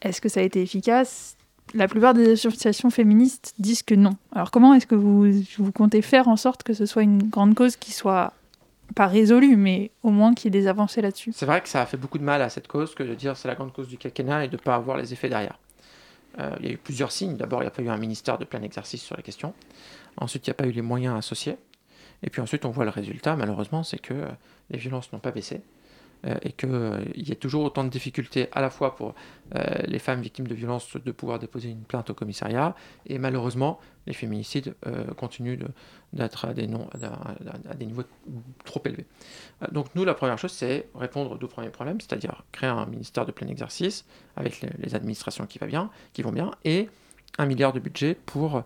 Est-ce que ça a été efficace? La plupart des associations féministes disent que non. Alors comment est-ce que vous, vous comptez faire en sorte que ce soit une grande cause qui soit pas résolu, mais au moins qu'il y ait des avancées là-dessus? C'est vrai que ça a fait beaucoup de mal à cette cause que de dire c'est la grande cause du quinquennat et de ne pas avoir les effets derrière. Euh, il y a eu plusieurs signes. D'abord, il n'y a pas eu un ministère de plein exercice sur la question. Ensuite, il n'y a pas eu les moyens associés. Et puis ensuite, on voit le résultat, malheureusement, c'est que les violences n'ont pas baissé. Euh, et qu'il euh, y a toujours autant de difficultés à la fois pour euh, les femmes victimes de violences de pouvoir déposer une plainte au commissariat, et malheureusement, les féminicides continuent d'être à, des niveaux trop élevés. donc nous, la première chose, c'est répondre aux deux premiers problèmes, c'est-à-dire créer un ministère de plein exercice avec les, administrations qui, va bien, qui vont bien, et un milliard de budget pour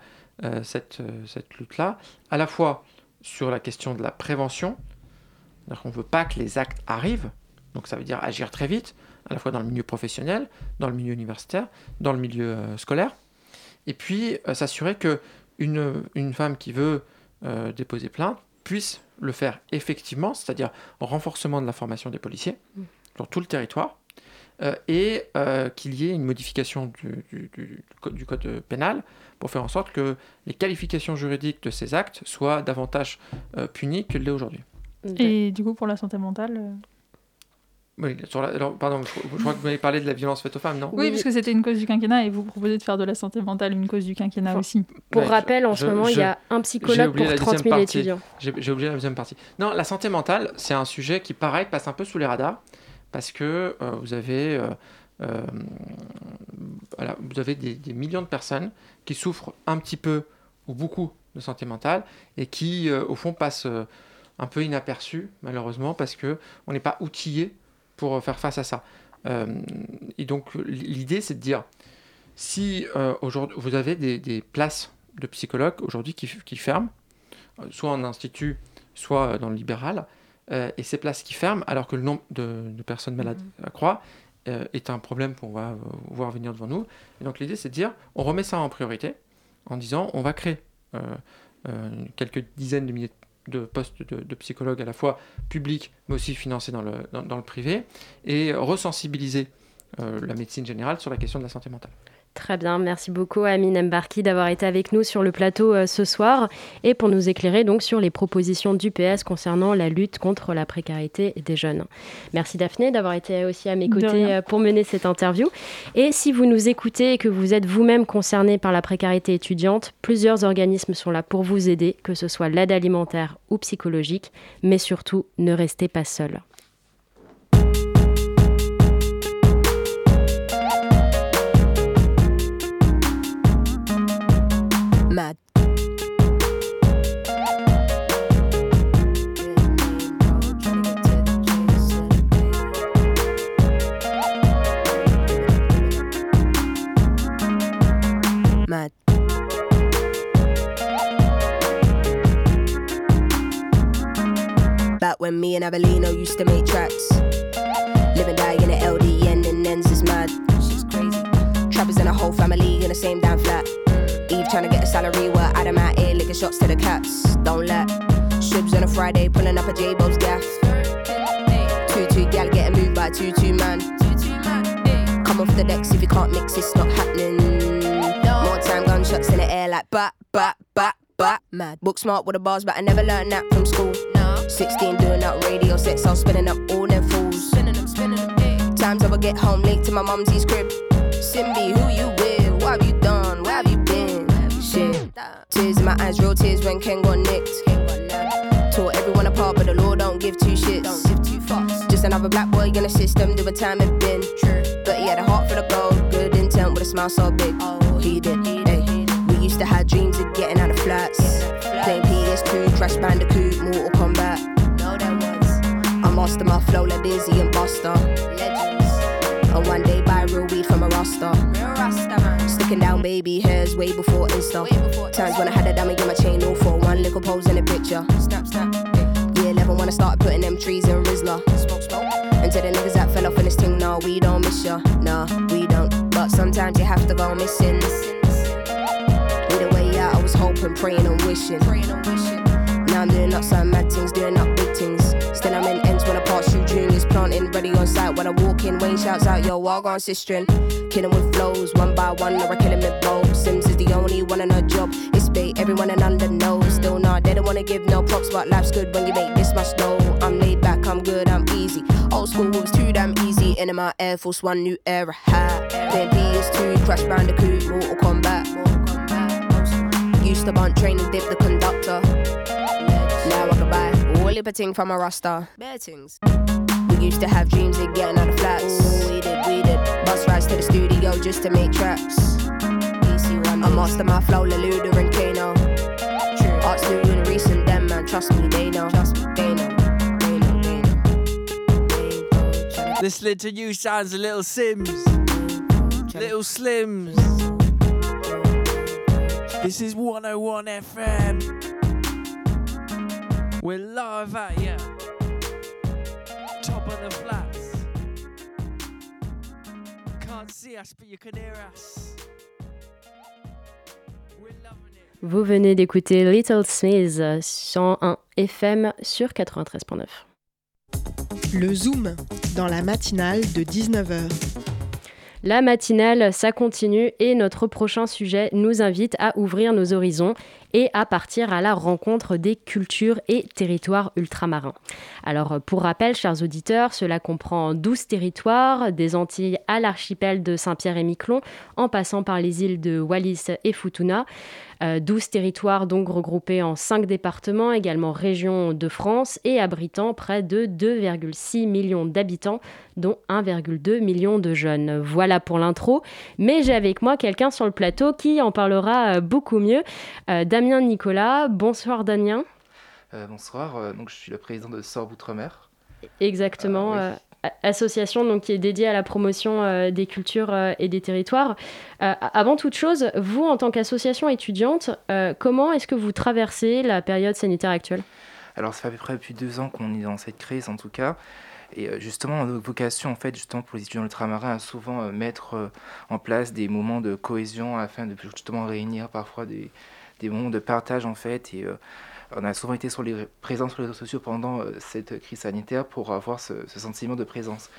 cette lutte-là, à la fois sur la question de la prévention, on ne veut pas que les actes arrivent, donc ça veut dire agir très vite. à la fois dans le milieu professionnel, dans le milieu universitaire, dans le milieu euh, scolaire. Et puis euh, s'assurer que une, une, femme qui veut euh, déposer plainte puisse le faire effectivement, c'est-à-dire renforcement de la formation des policiers Mm. sur tout le territoire, euh, et euh, qu'il y ait une modification du, du- du- du code- du code pénal pour faire en sorte que les qualifications juridiques de ces actes soient davantage euh, punies que l'est aujourd'hui. Et du coup, pour la santé mentale. Oui, sur la- alors, pardon, je, je crois que vous m'avez parlé de la violence faite aux femmes, non? Oui, parce que c'était une cause du quinquennat et vous proposez de faire de la santé mentale une cause du quinquennat Enfin, aussi. Pour Ouais, rappel, en je- ce moment, il y a un psychologue pour la 30 000 deuxième partie. étudiants. J'ai oublié la deuxième partie. Non, la santé mentale, c'est un sujet qui, pareil, passe un peu sous les radars parce que euh, vous avez, euh, euh, voilà, vous avez des, des millions de personnes qui souffrent un petit peu ou beaucoup de santé mentale et qui, euh, au fond, passent euh, un peu inaperçues, malheureusement, parce que on n'est pas outillé pour faire face à ça. Euh, et donc, l'idée, c'est de dire, si euh, aujourd'hui vous avez des, des places de psychologues aujourd'hui qui, qui ferment, euh, soit en institut, soit euh, dans le libéral, euh, et ces places qui ferment, alors que le nombre de, de personnes malades accroît, euh, est un problème qu'on va euh, voir venir devant nous. Et donc l'idée, c'est de dire, on remet ça en priorité, en disant, on va créer euh, euh, quelques dizaines de milliers de postes de, psychologues à la fois publics, mais aussi financés dans le, dans, dans le privé, et resensibiliser euh, la médecine générale sur la question de la santé mentale. Très bien, merci beaucoup Amine Mbarki d'avoir été avec nous sur le plateau euh, ce soir et pour nous éclairer donc sur les propositions du PS concernant la lutte contre la précarité des jeunes. Merci Daphné d'avoir été aussi à mes côtés euh, pour mener cette interview. Et si vous nous écoutez et que vous êtes vous-même concerné par la précarité étudiante, plusieurs organismes sont là pour vous aider, que ce soit l'aide alimentaire ou psychologique, mais surtout ne restez pas seul. When me and Avelino used to make tracks. Live and die in the LDN and ends is mad. She's crazy. Trappers and a whole family in the same damn flat. Eve trying to get a salary while Adam out here licking shots to the cats. Don't let Shibs on a Friday pulling up a J-Bo's gaff. Two two gal getting moved by two two man. Come off the decks if you can't mix, it's not happening. More time gunshots in the air like bat bat bat bat. Mad. Book smart with the bars, but I never learned that from school. 16 doing up radio sets, I was spinning up all them fools. Times I would get home late to my mumsy's crib. Simbi, who you with? What have you done? Where have you been? Shit. Tears in my eyes, real tears when Ken got nicked. Tore everyone apart, but the law don't give two shits. Just another black boy in the system, doing time it been. But he had a heart for the gold, good intent with a smile so big. He did, hey. We used to have dreams of getting out of flats. Playing PS2, Crash Bandicoot, Mortal Kombat. I master my flow like Dizzy and Buster. And one day buy real weed from a Rasta. Sticking down baby hairs way before Insta. Times when I had a dummy in my chain, all for one little pose in a picture. Snap, snap. Year 11 when I started putting them trees in Rizla. And to the niggas that fell off in this thing, nah, we don't miss ya. Nah, we don't. But sometimes you have to go missing. Out, I was hoping, praying and wishing. Now I'm doing some mad things, doing up big things. Still I'm in ends when I pass through juniors, planting ready on site. When I walk in, Wayne shouts out, yo, walk gone sistering. Killing with flows, one by one, or I kill him with both. Sims is the only one in her job. It's bait, everyone in under knows. Still not, they don't wanna give no props, but life's good when you make this much dough. I'm laid back, I'm good, I'm easy. Old school was too damn easy. In my Air Force One, new era high. Then PS2, Crash Bandicoot, Mortal Kombat. Used to bunt train and dip the conductor. Now I can buy all the ting from a Rasta. Bear things. We used to have dreams of getting out of flats. Ooh, we did, we did. Bus rides to the studio just to make tracks. I master my flow, Leluda and Kano. Arts new and recent, them man, trust me, they know. Trust me, they know. They know, they know. They know. Listening to you sounds a little Sims, little Slims. This is 101 FM. We're live at ya. Top of the flats. can't see us, but you can hear us. We're loving it. Vous venez d'écouter Little Smith 101 FM sur 93.9. Le Zoom, dans la matinale de 19h. La matinale, ça continue et notre prochain sujet nous invite à ouvrir nos horizons et à partir à la rencontre des cultures et territoires ultramarins. Alors pour rappel, chers auditeurs, cela comprend 12 territoires, des Antilles à l'archipel de Saint-Pierre et Miquelon, en passant par les îles de Wallis et Futuna. 12 euh, territoires donc regroupés en 5 départements, également régions de France et abritant près de 2,6 millions d'habitants, dont 1,2 million de jeunes. Voilà pour l'intro, mais j'ai avec moi quelqu'un sur le plateau qui en parlera euh, beaucoup mieux. Euh, Damien Nicolas, bonsoir Damien. bonsoir, donc je suis le président de Sorbe Outre-mer. Exactement association donc, qui est dédiée à la promotion euh, des cultures euh, et des territoires. Euh, avant toute chose, vous, en tant qu'association étudiante, comment est-ce que vous traversez la période sanitaire actuelle? Alors, ça fait à peu près depuis deux ans qu'on est dans cette crise, en tout cas. Et justement, notre vocation, en fait, justement, pour les étudiants ultramarins, à souvent mettre en place des moments de cohésion afin de justement réunir parfois des, des moments de partage, en fait, et on a souvent été sur les, présents sur les réseaux sociaux pendant euh, cette crise sanitaire pour avoir ce, sentiment de présence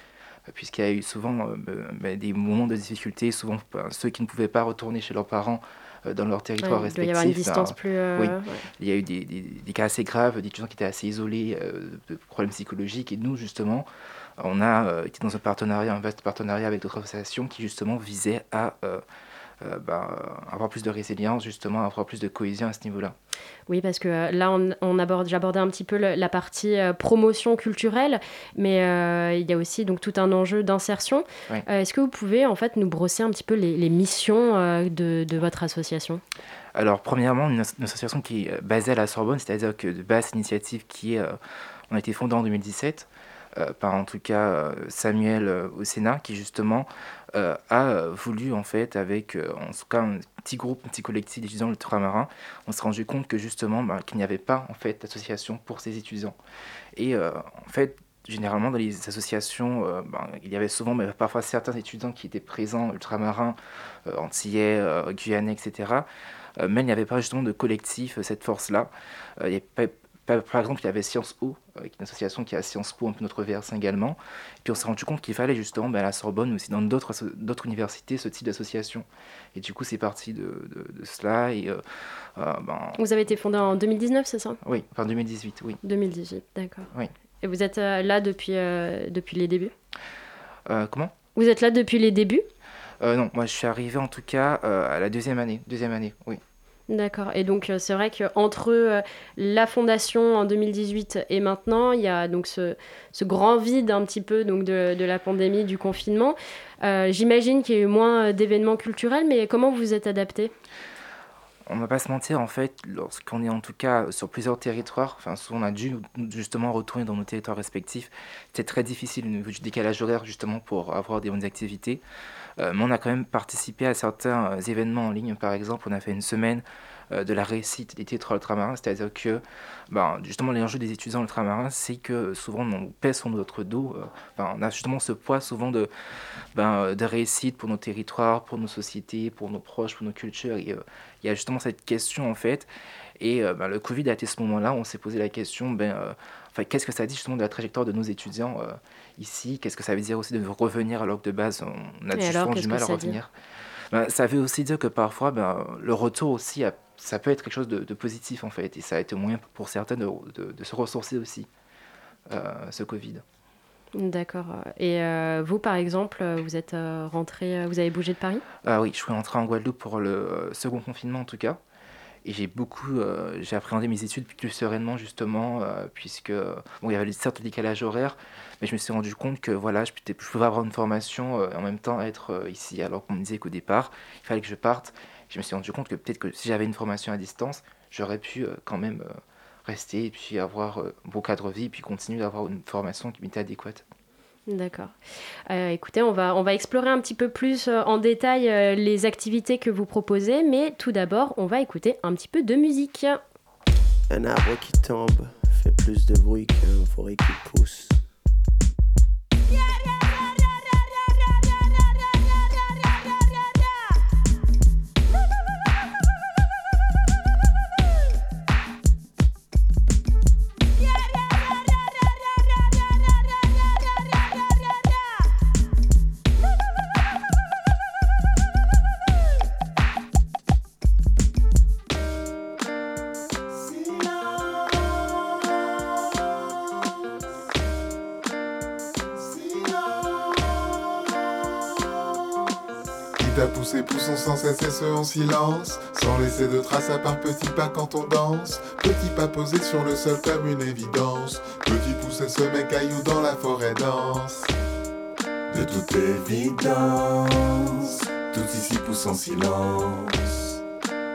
euh, puisqu'il y a eu souvent euh, bah, des moments de difficulté, souvent bah, ceux qui ne pouvaient pas retourner chez leurs parents dans leur territoire respectif. Il y avoir une distance plus. oui, il y a eu des, des, cas assez graves, des étudiants qui étaient assez isolés, de problèmes psychologiques, et nous justement, on a été dans un partenariat, un vaste partenariat avec d'autres associations qui justement visaient à euh, ben, avoir plus de résilience, justement, avoir plus de cohésion à ce niveau-là. Oui, parce que euh, là, on, aborde, j'abordais un petit peu la partie euh, promotion culturelle, mais il y a aussi donc tout un enjeu d'insertion. Est-ce que vous pouvez en fait nous brosser un petit peu les, missions de, de, votre association? Alors, premièrement, une, association qui est basée à la Sorbonne, c'est-à-dire que de base initiative qui est, on a été fondée en 2017. Par en tout cas Samuel au Sénat, qui justement euh, a voulu, en fait, avec euh, en tout cas un petit groupe, un petit collectif d'étudiants ultramarins, on s'est rendu compte que justement, bah, qu'il n'y avait pas, en fait, d'association pour ces étudiants. Et euh, en fait, généralement dans les associations, bah, il y avait souvent, mais parfois certains étudiants qui étaient présents, ultramarins, antillais, guyanais, etc. mais il n'y avait pas justement de collectif, cette force-là. Par exemple, il y avait Sciences Po, euh, une association qui a Sciences Po, un peu notre VRS également. Et puis on s'est rendu compte qu'il fallait justement ben, à la Sorbonne, mais aussi dans d'autres, d'autres universités, ce type d'association. Et du coup, c'est parti de, de, cela. Et, euh, euh, ben... Vous avez été fondé en 2019, c'est ça? Oui, enfin 2018, oui. 2018, d'accord. Oui. Et vous êtes là depuis, depuis les débuts? Comment? Vous êtes là depuis les débuts? Non, moi je suis arrivé en tout cas à la deuxième année. Deuxième année, oui. D'accord. Et donc, euh, c'est vrai qu'entre euh, la fondation en 2018 et maintenant, il y a donc ce, grand vide un petit peu donc de, la pandémie, du confinement. Euh, j'imagine qu'il y a eu moins d'événements culturels, mais comment vous vous êtes adapté? On ne va pas se mentir, en fait, lorsqu'on est en tout cas sur plusieurs territoires, enfin, on a dû justement retourner dans nos territoires respectifs. C'était très difficile au niveau du décalage horaire, justement, pour avoir des bonnes activités. Euh, mais on a quand même participé à certains euh, événements en ligne. Par exemple, on a fait une semaine de la réussite des titres ultramarins, c'est-à-dire que ben, justement l'enjeu des étudiants ultramarins, c'est que souvent on pèse sur notre dos, on a justement ce poids souvent de, ben, de réussite pour nos territoires, pour nos sociétés, pour nos proches, pour nos cultures. il y a justement cette question en fait. Et ben, le Covid a été ce moment-là, on s'est posé la question, ben, qu'est-ce que ça dit justement de la trajectoire de nos étudiants euh, ici? Qu'est-ce que ça veut dire aussi de revenir alors que de base, on a souvent du mal à revenir? Ben, Ça veut aussi dire que parfois, ben, le retour aussi, ça peut être quelque chose de, positif en fait. Et ça a été moyen pour certains de, se ressourcer aussi, euh, ce Covid. D'accord. Et euh, vous, par exemple, vous êtes rentré, vous avez bougé de Paris? Ah oui, je suis rentré en Guadeloupe pour le second confinement en tout cas. Et j'ai beaucoup, euh, j'ai appréhendé mes études plus sereinement justement, euh, puisque bon, il y avait certes le décalage horaire, mais je me suis rendu compte que voilà, je, je pouvais avoir une formation euh, et en même temps être ici. Alors qu'on me disait qu'au départ, il fallait que je parte. Je me suis rendu compte que peut-être que si j'avais une formation à distance, j'aurais pu quand même rester et puis avoir un beau cadre de vie et puis continuer d'avoir une formation qui m'était adéquate. D'accord. Euh, écoutez, on va, on va explorer un petit peu plus euh, en détail euh, les activités que vous proposez, mais tout d'abord, on va écouter un petit peu de musique. Un arbre qui tombe fait plus de bruit qu'un forêt qui pousse. Poussons sans cesse et ce en silence. Sans laisser de traces à part petits pas quand on danse. Petit pas posé sur le sol comme une évidence. Petit pousser ce mec caillou dans la forêt dense. De toute évidence, tout ici pousse en silence.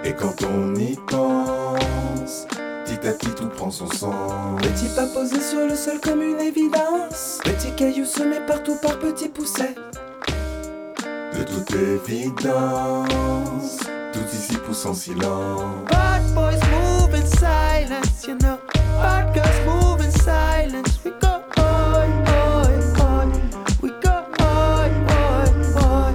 Et quand on y pense, petit à petit tout prend son sens. Petit pas posé sur le sol comme une évidence. Petit caillou semé partout par petits poussets. De toute évidence, tout ici pousse en silence. Bad boys move in silence, you know. Bad girls move in silence. We go oi, oi, oi. We go oi, oi, oi.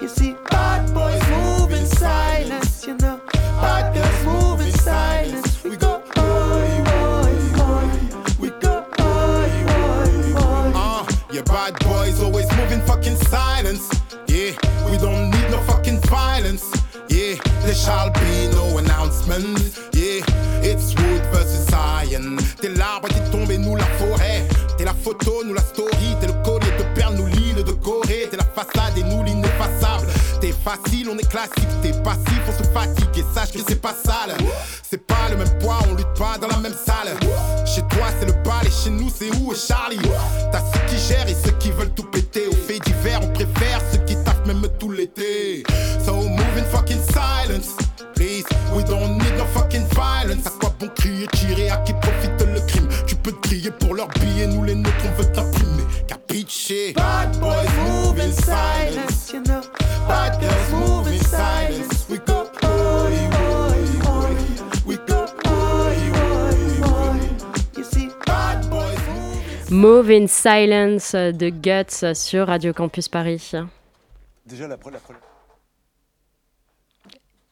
You see, bad boys move in silence, you know. Bad girls move in silence. We go oi, oi, oi. We go oi, oi, oi. Uh, yeah, bad boys always moving fucking silence. Shall be no announcement. Yeah, it's wood versus iron. T'es l'arbre qui tombe et nous la forêt. T'es la photo, nous la story. T'es le collier de perles, nous l'île de Corée. T'es la façade et nous l'ineffaçable. T'es facile, on est classique. T'es passif, on se fatigue. Et sache que c'est pas sale. C'est pas le même poids, on lutte pas dans la même salle. Chez toi, c'est le bal et chez nous, c'est où est Charlie? T'as ceux qui gèrent et ceux qui veulent tout péter. Au fait divers, on préfère Crier pour leurs billets, nous les nôtres, on veut t'imprimer. Capiche Bad boys move in silence, you know. Bad girls move in silence. We go oi, oi, oi. We go oi, oi, oi. You see, bad boys move in Move in Silence de Guts sur Radio Campus Paris. Déjà, la, la pre-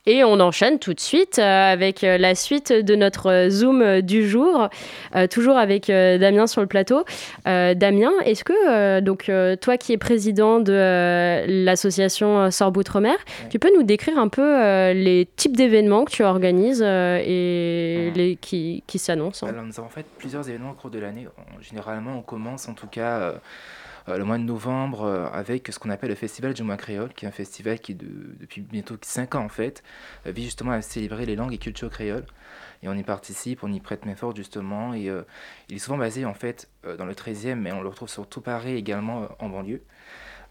Et on enchaîne tout de suite euh, avec euh, la suite de notre euh, Zoom du jour, euh, toujours avec Damien sur le plateau. Euh, Damien, est-ce que, euh, donc, toi qui es président de l'association euh, Sorbes Outre-mer, tu peux nous décrire un peu les types d'événements que tu organises et les, qui, qui s'annoncent hein? Alors, nous avons fait plusieurs événements au cours de l'année. Généralement, on commence en tout cas le mois de novembre euh, avec ce qu'on appelle le Festival du mois créole, qui est un festival qui, de- depuis bientôt 5 ans en fait, euh, vise justement à célébrer les langues et cultures créoles. Et on y participe, on y prête main forte justement. Et euh, il est souvent basé en fait euh, dans le 13e, mais on le retrouve surtout Paris également euh, en banlieue.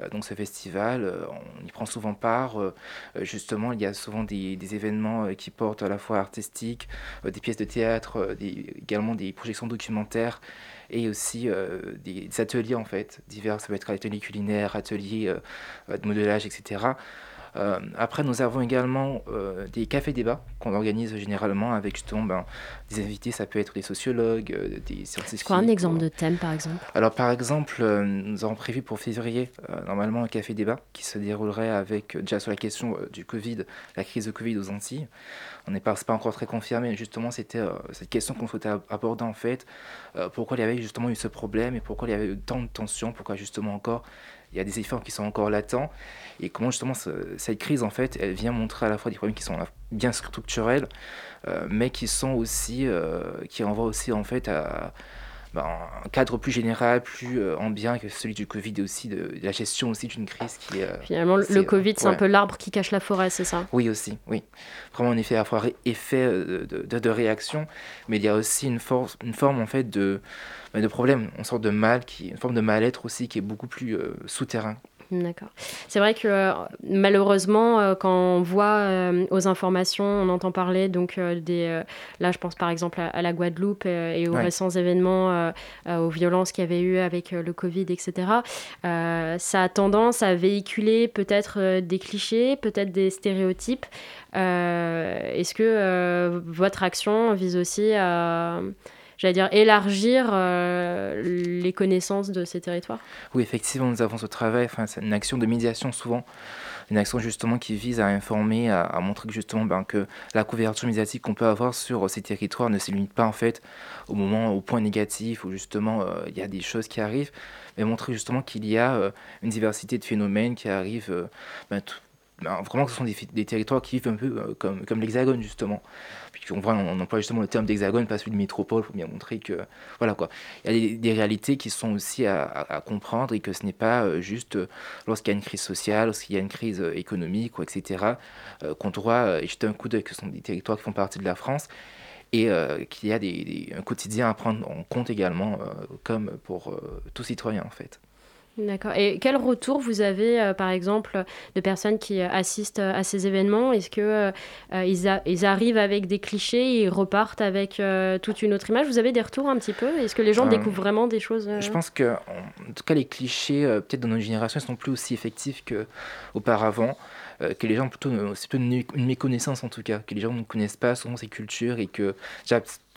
Euh, donc ce festival, euh, on y prend souvent part. euh, euh, justement, il y a souvent des, événements euh, qui portent à la fois artistiques, euh, des pièces de théâtre, euh, également des projections documentaires et aussi euh, des, ateliers en fait divers. Ça peut être ateliers culinaires, ateliers euh, euh, de modelage, etc. Euh, après, nous avons également euh, des cafés débats qu'on organise généralement avec justement ben, des invités. Ça peut être des sociologues, euh, des scientifiques. Quoi un exemple de thème, par exemple? Alors par exemple, nous avons prévu pour février normalement un café débat qui se déroulerait avec déjà sur la question du Covid, la crise de Covid aux Antilles. On n'est pas, pas encore très confirmé, mais justement c'était cette question qu'on souhaitait ab- aborder en fait. Pourquoi il y avait justement eu ce problème et pourquoi il y avait eu tant de tensions, pourquoi justement encore il y a des efforts qui sont encore latents. Et comment justement ce- cette crise en fait elle vient montrer à la fois des problèmes qui sont là bien structurels euh, mais qui sont aussi euh, qui renvoient aussi en fait à ben, un cadre plus général, plus euh, ambiant que celui du Covid et aussi de, de la gestion aussi d'une crise qui est... euh, Finalement, le- Covid, c'est un peu l'arbre qui cache la forêt, c'est ça? Oui aussi, oui. Vraiment un effet à fois effet euh, de, de- de réaction, mais il y a aussi une, force, une forme en fait de, ben, de problème, une sorte de mal, qui, une forme de mal-être aussi qui est beaucoup plus euh, souterrain. D'accord. C'est vrai que euh, malheureusement, euh, quand on voit euh, aux informations, on entend parler donc des. là, je pense par exemple à, à la Guadeloupe et aux Ouais. récents événements, aux violences qu'il y avait eu avec le Covid, etc. Ça a tendance à véhiculer peut-être des clichés, peut-être des stéréotypes. Est-ce que votre action vise aussi à j'allais dire, élargir euh, les connaissances de ces territoires. Oui, effectivement, nous avons ce travail, enfin, c'est une action de médiation souvent, une action justement qui vise à informer, à, montrer justement ben, que la couverture médiatique qu'on peut avoir sur ces territoires ne se limite pas en fait au moment, au point négatif où justement euh, il y a des choses qui arrivent, mais montrer justement qu'il y a euh, une diversité de phénomènes qui arrivent euh, ben, tout- ben, vraiment que ce sont des, territoires qui vivent un peu euh, comme, comme l'hexagone justement. Puis on, voit, on emploie justement le terme d'hexagone, pas celui de métropole, pour bien montrer que voilà quoi. Il y a des, réalités qui sont aussi à, comprendre et que ce n'est pas euh, juste euh, lorsqu'il y a une crise sociale, lorsqu'il y a une crise économique, etc., qu'on doit jeter un coup d'œil, que ce sont des territoires qui font partie de la France et qu'il y a des, un quotidien à prendre en compte également, comme pour tout citoyen en fait. D'accord. Et quel retour vous avez, euh, par exemple, de personnes qui euh, assistent euh, à ces événements? Est-ce que euh, ils, a- ils arrivent avec des clichés et ils repartent avec euh, toute une autre image? Vous avez des retours un petit peu? Est-ce que les gens découvrent vraiment des choses Je pense que, en tout cas, les clichés, peut-être dans notre génération, ils sont plus aussi effectifs qu'auparavant. Que les gens, plutôt, ne- c'est plutôt une, une méconnaissance en tout cas, que les gens ne connaissent pas souvent ces cultures et que,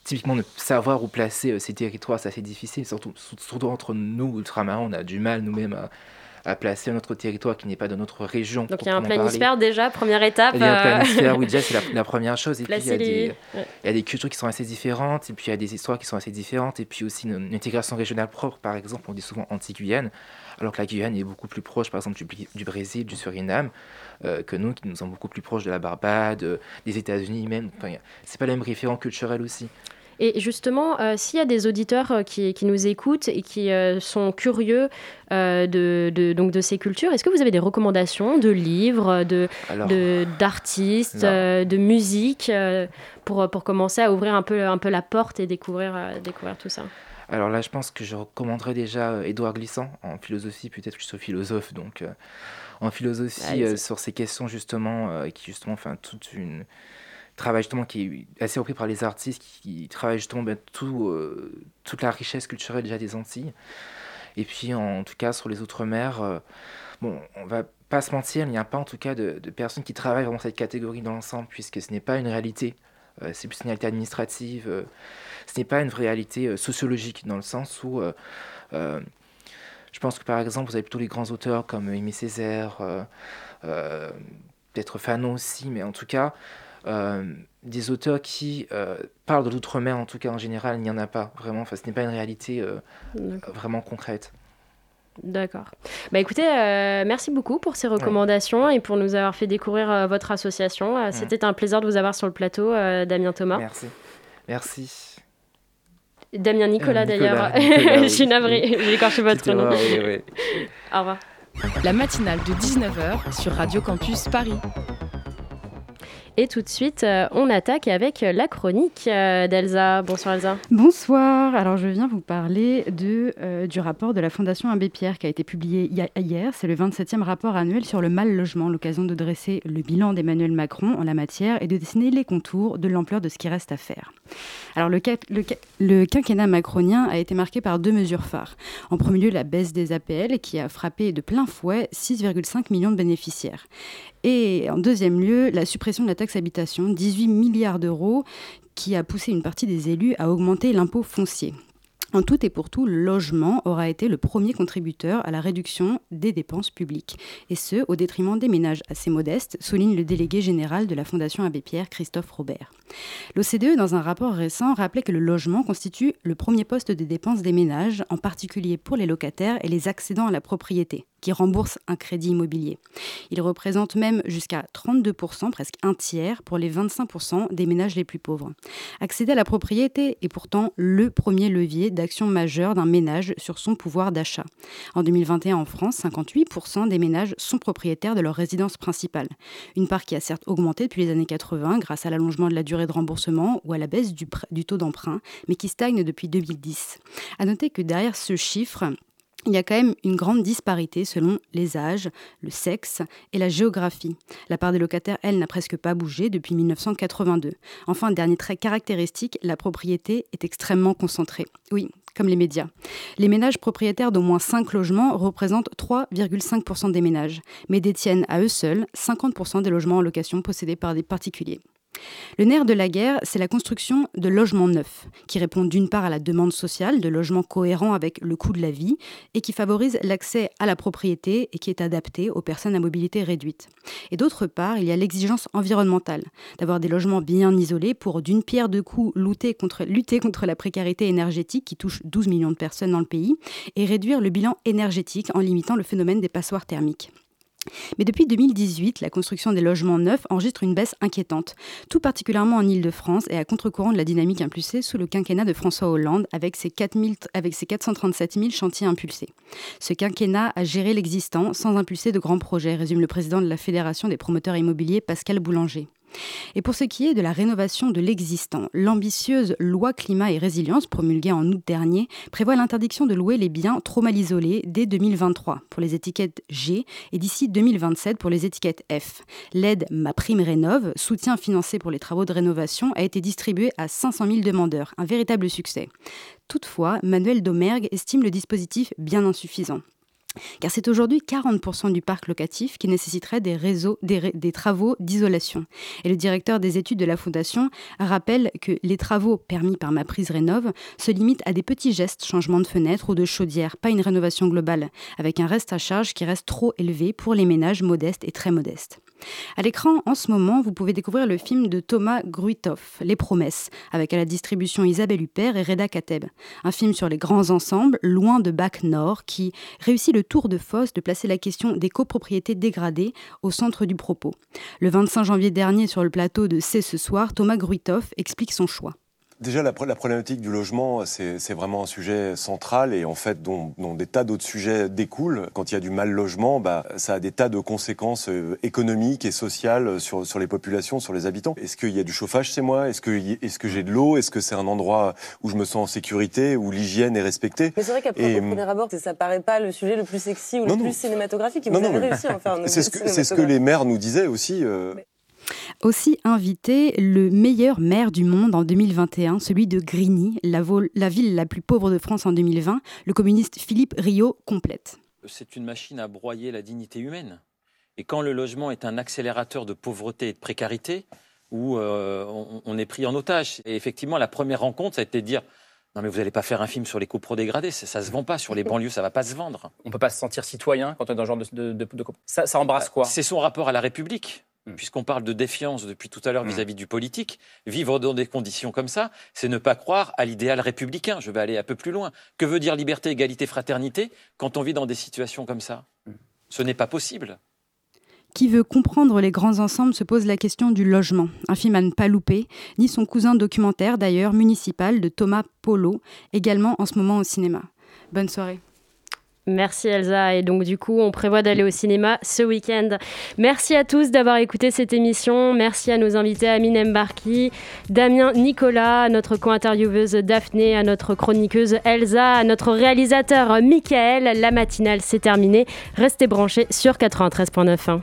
typiquement, ne savoir où placer euh, ces territoires, c'est assez difficile, surtout, surtout entre nous, ultramarins, on a du mal nous-mêmes à, à placer notre territoire qui n'est pas de notre région. Donc il y a un planisphère parler. déjà, première étape. Il y a un euh, planisphère, oui, <laughs> déjà, c'est la, la première chose. Et puis, il y, a des, ouais. il y a des cultures qui sont assez différentes, et puis il y a des histoires qui sont assez différentes, et puis aussi une, une intégration régionale propre. Par exemple, on dit souvent anti-Guyane, alors que la Guyane est beaucoup plus proche, par exemple, du, Brésil, du Suriname, euh, que nous, qui nous sommes beaucoup plus proches de la Barbade, euh, des États-Unis même. Enfin, c'est pas le même référent culturel aussi. Et justement, euh, s'il y a des auditeurs euh, qui, qui nous écoutent et qui euh, sont curieux euh, de, de- donc de ces cultures, est-ce que vous avez des recommandations de livres, de, Alors, de- d'artistes, de musique pour, pour commencer à ouvrir un peu, un peu la porte et découvrir, découvrir tout ça? Alors là, je pense que je recommanderais déjà Édouard Glissant en philosophie. Peut-être que je suis philosophe, donc en philosophie euh, sur ces questions justement, qui justement, enfin toute une travail justement qui est assez repris par les artistes, qui, qui travaillent justement ben, tout, euh, toute la richesse culturelle déjà des Antilles. Et puis en tout cas sur les outre-mer, euh, bon, on va pas se mentir, il n'y a pas en tout cas de, personnes qui travaillent vraiment cette catégorie dans l'ensemble, puisque ce n'est pas une réalité. Euh, c'est plus une réalité administrative. euh, ce n'est pas une réalité sociologique, dans le sens où je pense que par exemple, vous avez plutôt les grands auteurs comme Aimé Césaire, peut-être Fanon aussi, mais en tout cas, des auteurs qui euh, parlent de l'outre-mer, en tout cas en général, il n'y en a pas vraiment. Enfin, ce n'est pas une réalité euh, vraiment concrète. D'accord. Bah écoutez, euh, merci beaucoup pour ces recommandations et pour nous avoir fait découvrir euh, votre association. Euh, C'était un plaisir de vous avoir sur le plateau, euh, Damien Thomas. Merci. Merci. Damien Nicolas, Euh, d'ailleurs. Nicolas. <laughs> Je suis navrée, j'ai écorché votre nom. erreur, oui, oui. Au revoir. La matinale de 19h sur Radio Campus Paris. Et tout de suite, euh, on attaque avec la chronique euh, d'Elsa. Bonsoir Elsa. Bonsoir, alors je viens vous parler de, euh, du rapport de la Fondation Abbé Pierre qui a été publié hi- hier. C'est le 27e rapport annuel sur le mal logement, l'occasion de dresser le bilan d'Emmanuel Macron en la matière et de dessiner les contours de l'ampleur de ce qui reste à faire. Alors le quinquennat macronien a été marqué par deux mesures phares. En premier lieu, la baisse des APL qui a frappé de plein fouet 6,5 millions de bénéficiaires. Et en deuxième lieu, la suppression de la taxe habitation, 18 milliards d'euros, qui a poussé une partie des élus à augmenter l'impôt foncier. En tout et pour tout, le logement aura été le premier contributeur à la réduction des dépenses publiques, et ce, au détriment des ménages assez modestes, souligne le délégué général de la Fondation Abbé Pierre, Christophe Robert. L'OCDE, dans un rapport récent, rappelait que le logement constitue le premier poste des dépenses des ménages, en particulier pour les locataires et les accédants à la propriété, qui remboursent un crédit immobilier. Il représente même jusqu'à 32%, presque un tiers, pour les 25% des ménages les plus pauvres. Accéder à la propriété est pourtant le premier levier d'action majeure d'un ménage sur son pouvoir d'achat. En 2021, en France, 58% des ménages sont propriétaires de leur résidence principale. Une part qui a certes augmenté depuis les années 80 grâce à l'allongement de la durée de remboursement ou à la baisse du, du taux d'emprunt, mais qui stagne depuis 2010. À noter que derrière ce chiffre, il y a quand même une grande disparité selon les âges, le sexe et la géographie. La part des locataires, elle, n'a presque pas bougé depuis 1982. Enfin, dernier trait caractéristique, la propriété est extrêmement concentrée. Oui, comme les médias. Les ménages propriétaires d'au moins 5 logements représentent 3,5% des ménages, mais détiennent à eux seuls 50% des logements en location possédés par des particuliers. Le nerf de la guerre, c'est la construction de logements neufs, qui répondent d'une part à la demande sociale de logements cohérents avec le coût de la vie et qui favorisent l'accès à la propriété et qui est adapté aux personnes à mobilité réduite. Et d'autre part, il y a l'exigence environnementale, d'avoir des logements bien isolés pour, d'une pierre deux coups, lutter contre, lutter contre la précarité énergétique qui touche 12 millions de personnes dans le pays et réduire le bilan énergétique en limitant le phénomène des passoires thermiques. Mais depuis 2018, la construction des logements neufs enregistre une baisse inquiétante, tout particulièrement en Ile-de-France et à contre-courant de la dynamique impulsée sous le quinquennat de François Hollande avec ses, 4000 avec ses 437 000 chantiers impulsés. Ce quinquennat a géré l'existant sans impulser de grands projets, résume le président de la Fédération des promoteurs immobiliers Pascal Boulanger. Et pour ce qui est de la rénovation de l'existant, l'ambitieuse loi climat et résilience promulguée en août dernier prévoit l'interdiction de louer les biens trop mal isolés dès 2023 pour les étiquettes G et d'ici 2027 pour les étiquettes F. L'aide Ma Prime Rénove, soutien financé pour les travaux de rénovation, a été distribué à 500 000 demandeurs, un véritable succès. Toutefois, Manuel Domergue estime le dispositif bien insuffisant. Car c'est aujourd'hui 40% du parc locatif qui nécessiterait des, réseaux, des, travaux d'isolation. Et le directeur des études de la Fondation rappelle que les travaux permis par ma prise rénove se limitent à des petits gestes, changement de fenêtre ou de chaudière, pas une rénovation globale, avec un reste à charge qui reste trop élevé pour les ménages modestes et très modestes. À l'écran, en ce moment, vous pouvez découvrir le film de Thomas Gruitoff, Les Promesses, avec à la distribution Isabelle Huppert et Reda Kateb. Un film sur les grands ensembles, loin de Bac Nord, qui réussit le tour de force de placer la question des copropriétés dégradées au centre du propos. Le 25 janvier dernier, sur le plateau de C'est ce soir, Thomas Gruitoff explique son choix. Déjà, la, la, problématique du logement, c'est vraiment un sujet central et en fait, dont, dont des tas d'autres sujets découlent. Quand il y a du mal logement, bah, ça a des tas de conséquences euh, économiques et sociales sur, sur les populations, sur les habitants. Est-ce qu'il y a du chauffage chez moi? Est-ce que, est que j'ai de l'eau? Est-ce que c'est un endroit où je me sens en sécurité, où l'hygiène est respectée? Mais c'est vrai qu'après, au premier abord, ça paraît pas le sujet le plus sexy ou non, le plus cinématographique. Et vous non, avez réussi à en faire un C'est ce, que, ce que les maires nous disaient aussi. Euh... Mais... Aussi invité le meilleur maire du monde en 2021, celui de Grigny, la, la, ville la plus pauvre de France en 2020. Le communiste Philippe Rio complète. C'est une machine à broyer la dignité humaine. Et quand le logement est un accélérateur de pauvreté et de précarité, où euh, on, on, est pris en otage. Et effectivement, la première rencontre, ça a été de dire non mais vous n'allez pas faire un film sur les copros dégradés, ça, ça se vend pas sur les banlieues, ça va pas se vendre. On peut pas se sentir citoyen quand on est dans ce genre de, de, de, de... Ça, ça embrasse quoi? C'est son rapport à la République. Mmh. Puisqu'on parle de défiance depuis tout à l'heure mmh. vis-à-vis du politique, vivre dans des conditions comme ça, c'est ne pas croire à l'idéal républicain. Je vais aller un peu plus loin. Que veut dire liberté, égalité, fraternité quand on vit dans des situations comme ça? Mmh. Ce n'est pas possible. Qui veut comprendre les grands ensembles se pose la question du logement. Un film à ne pas louper, ni son cousin documentaire d'ailleurs municipal de Thomas Polo, également en ce moment au cinéma. Bonne soirée. Merci Elsa. Et donc du coup, on prévoit d'aller au cinéma ce week-end. Merci à tous d'avoir écouté cette émission. Merci à nos invités Amine Mbarki, Damien Nicolas, à notre co-intervieweuse Daphné, à notre chroniqueuse Elsa, à notre réalisateur Michael. La matinale, c'est terminé. Restez branchés sur 93.9.